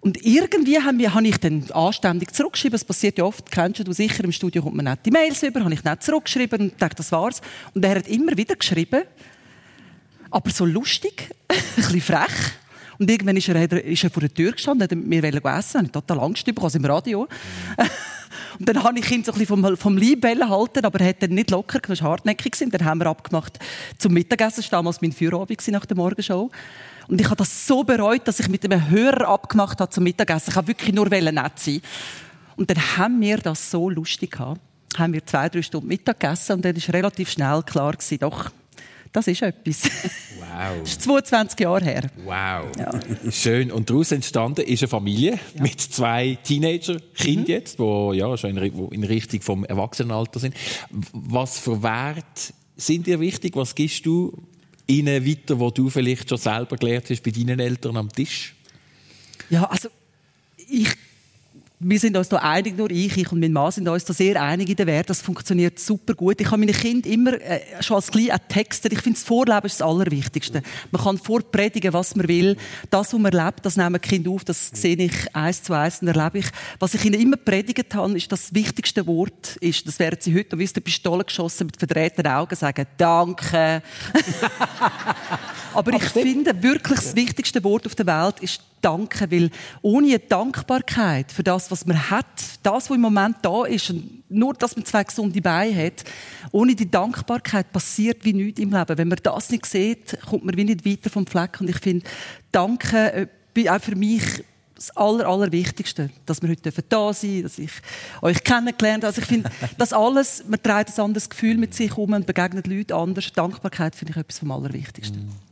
Und irgendwie habe ich dann anständig zurückgeschrieben. Das passiert ja oft, kennst du sicher, im Studio kommt man nette Mails über, habe ich nicht zurückgeschrieben und dachte, das war's. Und er hat immer wieder geschrieben, aber so lustig, ein bisschen frech. Und irgendwann ist er, ist er vor der Tür gestanden, hat mir essen, ich total Angst bekommen, also im Radio. Und dann habe ich ihn so ein bisschen vom, vom Leib halten, aber er hat dann nicht locker, er war hartnäckig. Und dann haben wir abgemacht zum Mittagessen. Das war damals mein Feierabend nach der Morgenshow. Und ich habe das so bereut, dass ich mit einem Hörer abgemacht habe zum Mittagessen. Ich habe wirklich nur nett sein. Und dann haben wir das so lustig gehabt. Haben wir zwei, drei Stunden Mittag gegessen und dann war relativ schnell klar gewesen, doch, das ist etwas. Wow. Das ist 22 Jahre her. Wow. Ja. Schön. Und daraus entstanden ist eine Familie ja. mit zwei Teenager-Kindern mhm. jetzt, die ja, schon in Richtung vom Erwachsenenalter sind. Was für Werte sind dir wichtig? Was gibst du ihnen weiter, wo du vielleicht schon selber gelernt hast bei deinen Eltern am Tisch? Ja, also ich wir sind uns da einig, nur ich, ich und mein Mann sind uns da sehr einig in der Wert. Das funktioniert super gut. Ich habe meine Kinder immer äh, schon als klein Texter. Ich finde, das Vorleben ist das Allerwichtigste. Man kann vorpredigen, was man will. Das, was man lebt, das nehmen die Kinder auf. Das sehe ich eins zu eins und erlebe ich. Was ich ihnen immer predigt habe, ist, das wichtigste Wort ist, das werden sie heute, wie aus der Pistole geschossen, mit verdrehten Augen sagen, Danke. Aber ich finde, wirklich das wichtigste Wort auf der Welt ist Danke, weil ohne Dankbarkeit für das, was man hat, das, was im Moment da ist, und nur, dass man zwei gesunde Beine hat, ohne die Dankbarkeit passiert wie nichts im Leben. Wenn man das nicht sieht, kommt man wie nicht weiter vom Fleck. Und ich finde, Danke, äh, auch für mich das Aller, Allerwichtigste, dass wir heute da sein dürfen, dass ich euch kennengelernt habe. Also ich finde, das alles, man trägt ein anderes Gefühl mit sich um und begegnet Leute anders. Dankbarkeit finde ich etwas vom Allerwichtigsten. Mm.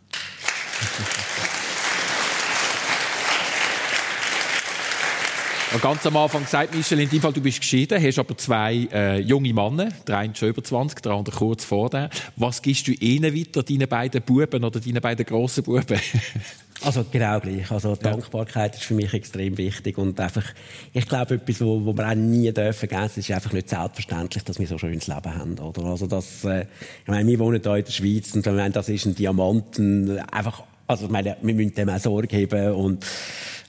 Und ganz am Anfang gesagt, Michel, in dem Fall, du bist geschieden, hast aber zwei äh, junge Männer, der eine schon über 20, der andere kurz vor dir. Was gibst du ihnen weiter, deinen beiden Buben oder deinen beiden grossen Buben? Also genau gleich. Also Dankbarkeit ist für mich extrem wichtig und einfach, ich glaube, etwas, wo, wo wir auch nie dürfen vergessen, ist einfach nicht selbstverständlich, dass wir so schönes Leben haben, oder? Also das, äh, ich meine, wir wohnen hier in der Schweiz und ich meine, das ist ein Diamanten, einfach, also ich meine, wir müssen dem auch Sorge haben und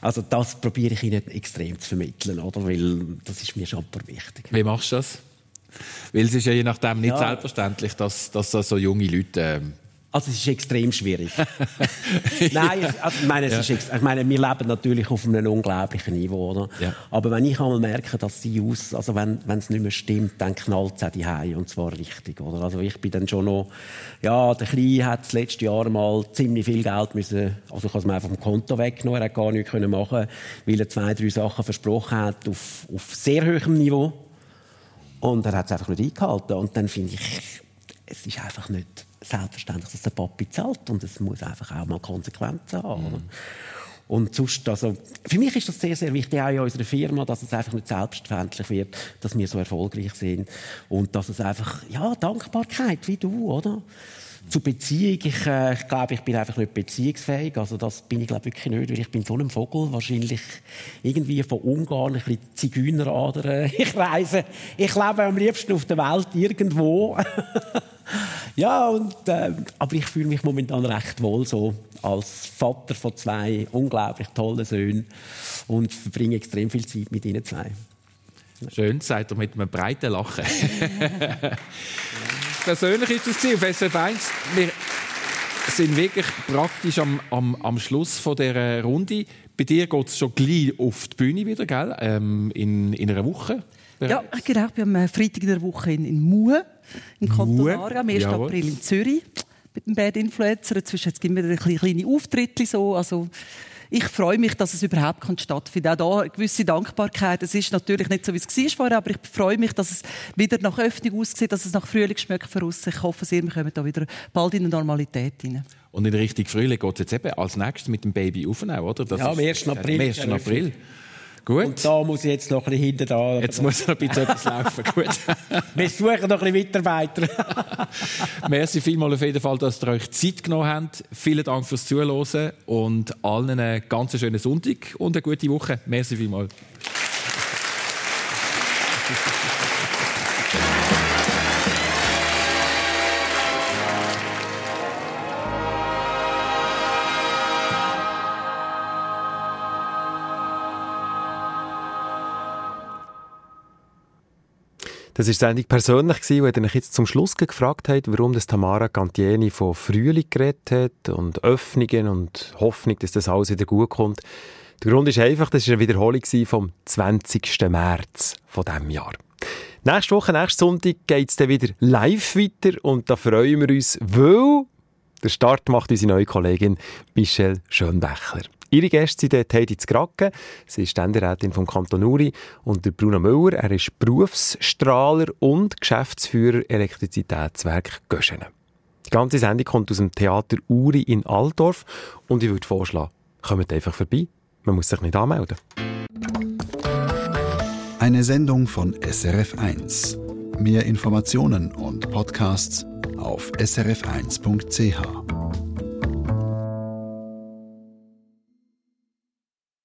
also das probiere ich Ihnen extrem zu vermitteln, oder? Weil das ist mir schon wichtig. Wie machst du das? Weil es ist ja je nachdem nicht ja. selbstverständlich, dass, dass so junge Leute äh, also es ist extrem schwierig. Nein, also, ich, meine, es ja. ist ich meine, wir leben natürlich auf einem unglaublichen Niveau. Oder? Ja. Aber wenn ich einmal merke, dass sie aus, also wenn, es nicht mehr stimmt, dann knallt es auch die und zwar richtig. Oder? Also ich bin dann schon noch, ja, der Kleine hat das letzte Jahr mal ziemlich viel Geld müssen, also ich habe es mir einfach vom Konto weggenommen, er hat gar nichts können machen, weil er zwei, drei Sachen versprochen hat auf, auf sehr hohem Niveau. Und er hat es einfach nicht eingehalten. Und dann finde ich, es ist einfach nicht selbstverständlich, dass der Papi zahlt und es muss einfach auch mal Konsequenzen haben. Mhm. Und sonst, also, für mich ist das sehr, sehr wichtig, auch in unserer Firma, dass es einfach nicht selbstverständlich wird, dass wir so erfolgreich sind. Und dass es einfach, ja, Dankbarkeit, wie du, oder? Zur Beziehung, ich, äh, ich glaube, ich bin einfach nicht beziehungsfähig. Also das bin ich glaube wirklich nicht, weil ich bin so ein Vogel, wahrscheinlich irgendwie von Ungarn, ein bisschen Zigeuneradern. Ich reise, ich lebe am liebsten auf der Welt irgendwo. ja, und, äh, aber ich fühle mich momentan recht wohl so als Vater von zwei unglaublich tollen Söhnen und verbringe extrem viel Zeit mit ihnen zwei. Schön, seid ihr mit einem breiten Lachen. Persönlich ist es auf SF 1. Wir sind wirklich praktisch am, am, am Schluss von der Runde. Bei dir geht es schon gleich auf die Bühne wieder, gell? Ähm, in, in einer Woche. Ja, genau. Ich bin am Freitag in der Woche in, in Mue, in Kanton Aargau, am 1. Jawohl. April in Zürich mit dem Bad Influencer. Inzwischen gibt es wieder ein kleine Auftritte. So. Also, ich freue mich, dass es überhaupt stattfinden kann. Auch da eine gewisse Dankbarkeit. Es ist natürlich nicht so, wie es war vorher, aber ich freue mich, dass es wieder nach Öffnung aussieht, dass es nach Frühling schmeckt für uns. Ich hoffe sehr, wir kommen da wieder bald in eine Normalität hinein. Und in Richtung Frühling geht es jetzt eben als nächstes mit dem Baby aufnehmen, oder? Das ja, am 1. April. Am 1. April. Gut. Und da muss ich jetzt noch ein bisschen hinter da. Jetzt muss noch ein bisschen etwas laufen. Gut. Wir suchen noch ein bisschen Mitarbeiter. Merci vielmals auf jeden Fall, dass ihr euch Zeit genommen habt. Vielen Dank fürs Zuhören und allen einen ganz schönen Sonntag und eine gute Woche. Merci vielmals. Das ist Sendung persönlich gewesen, wo euch jetzt zum Schluss gefragt habt, warum das Tamara Cantieni von Frühling geredet hat und Öffnungen und Hoffnung, dass das alles wieder gut kommt. Der Grund ist einfach, das war eine Wiederholung vom 20. März von diesem Jahr. Nächste Woche, nächsten Sonntag geht es dann wieder live weiter und da freuen wir uns, weil der Start macht unsere neue Kollegin Michelle Schönbächler. Ihre Gäste sind dort Heidi Zgracken, sie ist Ständerätin vom Kanton Uri, und der Bruno Müller, er ist Berufsstrahler und Geschäftsführer Elektrizitätswerk Göschenen. Die ganze Sendung kommt aus dem Theater Uri in Altdorf und ich würde vorschlagen, kommt einfach vorbei. Man muss sich nicht anmelden. Eine Sendung von SRF1. Mehr Informationen und Podcasts auf srf1.ch.